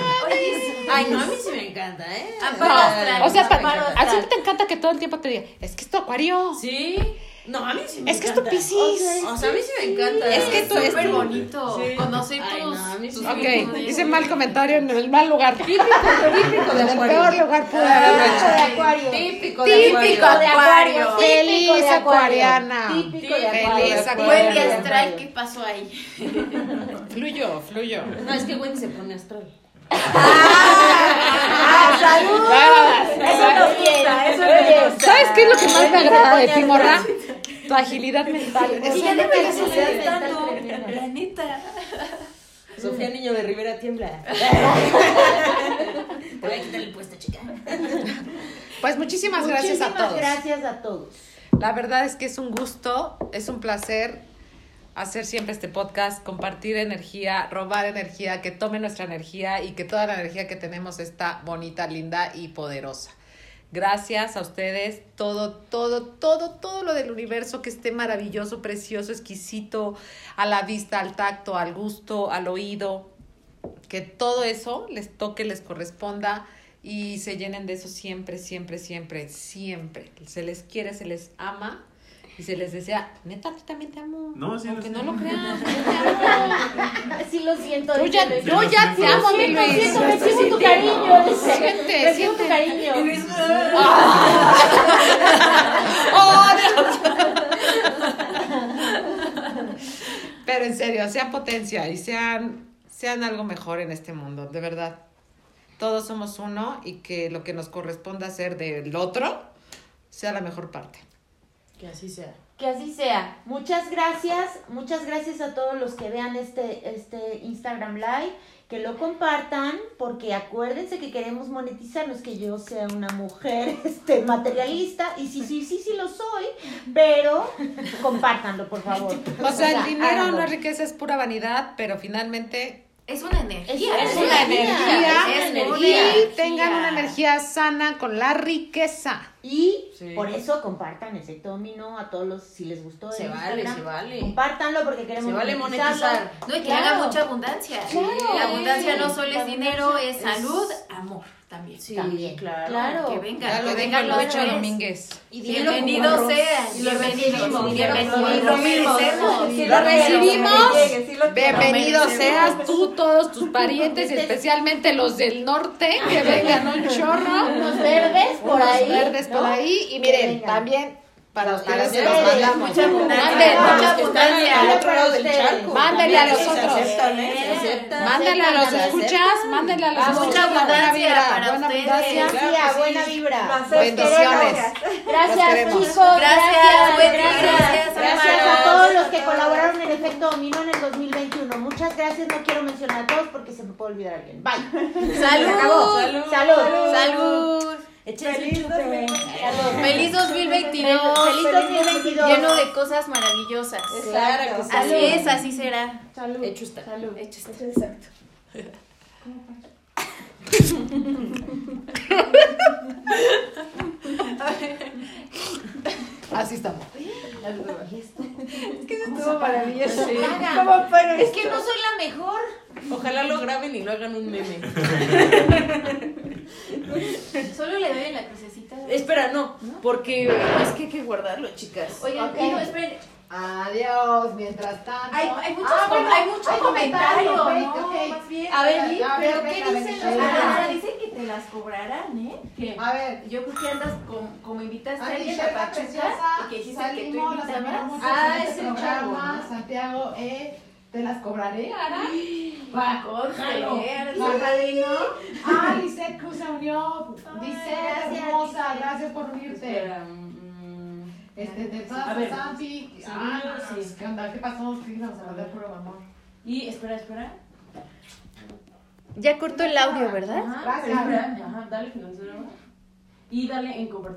[SPEAKER 7] Ay, no, a mí sí me encanta, ¿eh?
[SPEAKER 5] Amparo
[SPEAKER 2] No,
[SPEAKER 5] astral.
[SPEAKER 2] o sea, pa-
[SPEAKER 5] Amparo
[SPEAKER 2] a
[SPEAKER 5] astral.
[SPEAKER 2] ti te encanta que todo el tiempo te diga, es que es tu acuario,
[SPEAKER 7] ¿Sí? No, a mí sí me
[SPEAKER 2] es que es tu
[SPEAKER 7] encanta.
[SPEAKER 2] piscis.
[SPEAKER 7] O sea, a mí sí me encanta.
[SPEAKER 2] Es que tú- es
[SPEAKER 5] súper bonito
[SPEAKER 3] Sí.
[SPEAKER 5] conocer
[SPEAKER 7] Ay,
[SPEAKER 5] tus,
[SPEAKER 7] no, a mí sí.
[SPEAKER 5] tus
[SPEAKER 2] Ok,
[SPEAKER 5] virtudes.
[SPEAKER 2] dice mal comentario en el mal lugar. Típico, típico
[SPEAKER 7] de acuario.
[SPEAKER 2] peor lugar pudo
[SPEAKER 1] Típico
[SPEAKER 2] haberlo
[SPEAKER 1] de
[SPEAKER 2] hecho.
[SPEAKER 1] acuario.
[SPEAKER 7] Típico de
[SPEAKER 5] Típico
[SPEAKER 7] acuario.
[SPEAKER 5] de acuario.
[SPEAKER 1] Típico
[SPEAKER 2] Feliz
[SPEAKER 1] de acuario.
[SPEAKER 2] acuariana.
[SPEAKER 1] Típico de
[SPEAKER 2] Feliz
[SPEAKER 1] acuario.
[SPEAKER 2] acuario.
[SPEAKER 5] Wendy astral, ¿qué pasó ahí? (laughs)
[SPEAKER 2] Fluyo, fluyo.
[SPEAKER 7] No, es que Wendy se pone astral.
[SPEAKER 1] ¡Ah, salud! Eso nos gusta, eso nos gusta.
[SPEAKER 2] ¿Sabes qué es lo que más me agrada de ti, morra? Tu agilidad mental. (laughs)
[SPEAKER 5] Y
[SPEAKER 2] Es
[SPEAKER 5] ya la neta.
[SPEAKER 7] Sofía Niño de Rivera tiembla. (laughs) Te voy a quitar el puesto, chica.
[SPEAKER 2] Pues muchísimas gracias a
[SPEAKER 1] Muchísimas
[SPEAKER 2] todos.
[SPEAKER 1] gracias a todos.
[SPEAKER 2] La verdad es que es un gusto, es un placer hacer siempre este podcast, compartir energía, robar energía, que tome nuestra energía y que toda la energía que tenemos está bonita, linda y poderosa. Gracias a ustedes, todo, todo, todo, todo lo del universo que esté maravilloso, precioso, exquisito, a la vista, al tacto, al gusto, al oído, que todo eso les toque, les corresponda y se llenen de eso siempre, siempre, siempre, siempre. Se les quiere, se les ama y se les desea, neta, a ti también te amo.
[SPEAKER 4] No, sí,
[SPEAKER 2] Aunque
[SPEAKER 4] sí.
[SPEAKER 2] no lo creas, (laughs) yo te amo.
[SPEAKER 1] Sí lo siento.
[SPEAKER 2] Yo ya, yo te amo, mi
[SPEAKER 1] Siento,
[SPEAKER 2] Luis.
[SPEAKER 1] siento, recibo tu cariño.
[SPEAKER 2] Siente,
[SPEAKER 1] Recibo tu cariño.
[SPEAKER 2] ¡Oh, (laughs) Pero en serio, sean potencia y sean, sean algo mejor en este mundo, de verdad. Todos somos uno y que lo que nos corresponda hacer del otro sea la mejor parte.
[SPEAKER 7] Que así sea.
[SPEAKER 1] Que así sea. Muchas gracias. Muchas gracias a todos los que vean este, este Instagram Live. Que lo compartan. Porque acuérdense que queremos monetizar. No es que yo sea una mujer (laughs) este, materialista. Y sí, sí, sí, sí lo soy. Pero compártanlo, por favor.
[SPEAKER 2] O sea, el dinero
[SPEAKER 1] háganlo.
[SPEAKER 2] no es riqueza, es pura vanidad, pero finalmente
[SPEAKER 5] Es una energía.
[SPEAKER 1] Es
[SPEAKER 2] es una energía,
[SPEAKER 5] Es
[SPEAKER 2] y
[SPEAKER 5] energía.
[SPEAKER 2] tengan una energía sana con la riqueza.
[SPEAKER 1] Y
[SPEAKER 7] Sí.
[SPEAKER 1] por eso compartan efecto dominó a todos los, si les gustó.
[SPEAKER 7] Se
[SPEAKER 1] el
[SPEAKER 7] vale,
[SPEAKER 1] Instagram,
[SPEAKER 7] se vale.
[SPEAKER 1] Compártanlo porque queremos
[SPEAKER 7] Se vale monetizar.
[SPEAKER 5] No, y que
[SPEAKER 1] Claro.
[SPEAKER 5] haga mucha abundancia.
[SPEAKER 1] Claro.
[SPEAKER 5] La abundancia no solo es dinero, es- salud, amor también.
[SPEAKER 7] Sí,
[SPEAKER 1] También.
[SPEAKER 7] claro.
[SPEAKER 1] Claro.
[SPEAKER 5] Que vengan,
[SPEAKER 2] Ya lo
[SPEAKER 5] vengan los
[SPEAKER 2] Lucho. Domínguez.
[SPEAKER 7] Y
[SPEAKER 5] Bienvenidos sean,
[SPEAKER 1] Y lo
[SPEAKER 5] bienvenidos,
[SPEAKER 1] recibimos,
[SPEAKER 5] bienvenidos, lo
[SPEAKER 1] lo
[SPEAKER 5] merecemos.
[SPEAKER 1] Sí,
[SPEAKER 2] Lo recibimos.
[SPEAKER 6] Que llegue, sí lo quiero.
[SPEAKER 2] Bienvenido
[SPEAKER 5] Lo
[SPEAKER 2] seas tú, todos tus (laughs) parientes, y especialmente los del norte, que vengan un chorro.
[SPEAKER 1] Unos verdes por
[SPEAKER 2] unos
[SPEAKER 1] ahí.
[SPEAKER 2] verdes por ahí. Y miren, también para ustedes se los mandamos.
[SPEAKER 5] Mucha abundancia,
[SPEAKER 2] Manden,
[SPEAKER 5] mucha abundancia.
[SPEAKER 2] Mándenle a los otros.
[SPEAKER 7] ¿eh?
[SPEAKER 2] Mándale a los escuchas, mándenle a los
[SPEAKER 1] Ah,
[SPEAKER 2] escuchas
[SPEAKER 5] mucha abundancia para ustedes.
[SPEAKER 1] buena vibra.
[SPEAKER 2] Bendiciones.
[SPEAKER 1] Gracias, chicos.
[SPEAKER 5] Gracias,
[SPEAKER 1] gracias. a todos los que colaboraron en Efecto Dominó en el 2021. Muchas gracias. No quiero mencionar a todos porque se me puede olvidar alguien. Bye.
[SPEAKER 5] Salud.
[SPEAKER 7] Salud.
[SPEAKER 1] Salud.
[SPEAKER 5] Salud.
[SPEAKER 7] Échense un
[SPEAKER 6] Feliz
[SPEAKER 7] chupe.
[SPEAKER 6] 2022.
[SPEAKER 5] Feliz 2022.
[SPEAKER 1] Feliz 2022.
[SPEAKER 5] Lleno de cosas maravillosas.
[SPEAKER 7] Claro.
[SPEAKER 5] Así es, así será.
[SPEAKER 1] Salud.
[SPEAKER 7] Hecho está.
[SPEAKER 1] Salud.
[SPEAKER 5] Hecho está.
[SPEAKER 6] Exacto. (laughs) (laughs) (laughs)
[SPEAKER 2] Así estamos.
[SPEAKER 6] Estuvo maravilloso.
[SPEAKER 1] Hagan.
[SPEAKER 6] ¿Cómo fueron?
[SPEAKER 1] Es que no soy la mejor.
[SPEAKER 7] Ojalá lo graben y lo hagan un meme. (laughs)
[SPEAKER 5] Solo le doy en la crucecita.
[SPEAKER 7] Espera, no, porque es que hay que guardarlo, chicas.
[SPEAKER 5] Oigan,
[SPEAKER 1] Ok.
[SPEAKER 5] y no, esperen.
[SPEAKER 2] Adiós, mientras tanto.
[SPEAKER 5] Hay, hay muchos,
[SPEAKER 1] Ah, bueno,
[SPEAKER 5] hay mucho
[SPEAKER 1] hay
[SPEAKER 5] comentario,
[SPEAKER 1] comentarios,
[SPEAKER 5] ¿no?
[SPEAKER 1] ok, ok.
[SPEAKER 5] Más bien.
[SPEAKER 1] A ver,
[SPEAKER 5] Pero
[SPEAKER 1] a ver,
[SPEAKER 5] ¿qué
[SPEAKER 1] venga,
[SPEAKER 5] dicen los
[SPEAKER 1] venga.
[SPEAKER 5] comentarios? Dicen que te las cobrarán, ¿eh? Que
[SPEAKER 2] A ver.
[SPEAKER 5] yo creo que andas como, como invitaste a alguien a Pachuca y que dijiste que tú invitabas. Ah, es el chavo.
[SPEAKER 2] Santiago, eh, te las cobraré, Ara. Va.
[SPEAKER 5] ¿Su padrino?
[SPEAKER 2] Ah, Lisette Cruz se unió. Dice, hermosa, gracias por unirte. Este, de
[SPEAKER 7] A ver. Sí,
[SPEAKER 2] Ah,
[SPEAKER 7] sí.
[SPEAKER 2] ¿qué onda? ¿Qué pasó? Sí, nos a mandar puro amor.
[SPEAKER 7] Y espera, espera.
[SPEAKER 5] Ya cortó el audio, ¿verdad?
[SPEAKER 7] Ajá,
[SPEAKER 2] Gracias.
[SPEAKER 7] espera, Ajá, dale financiero. Y dale en compartir.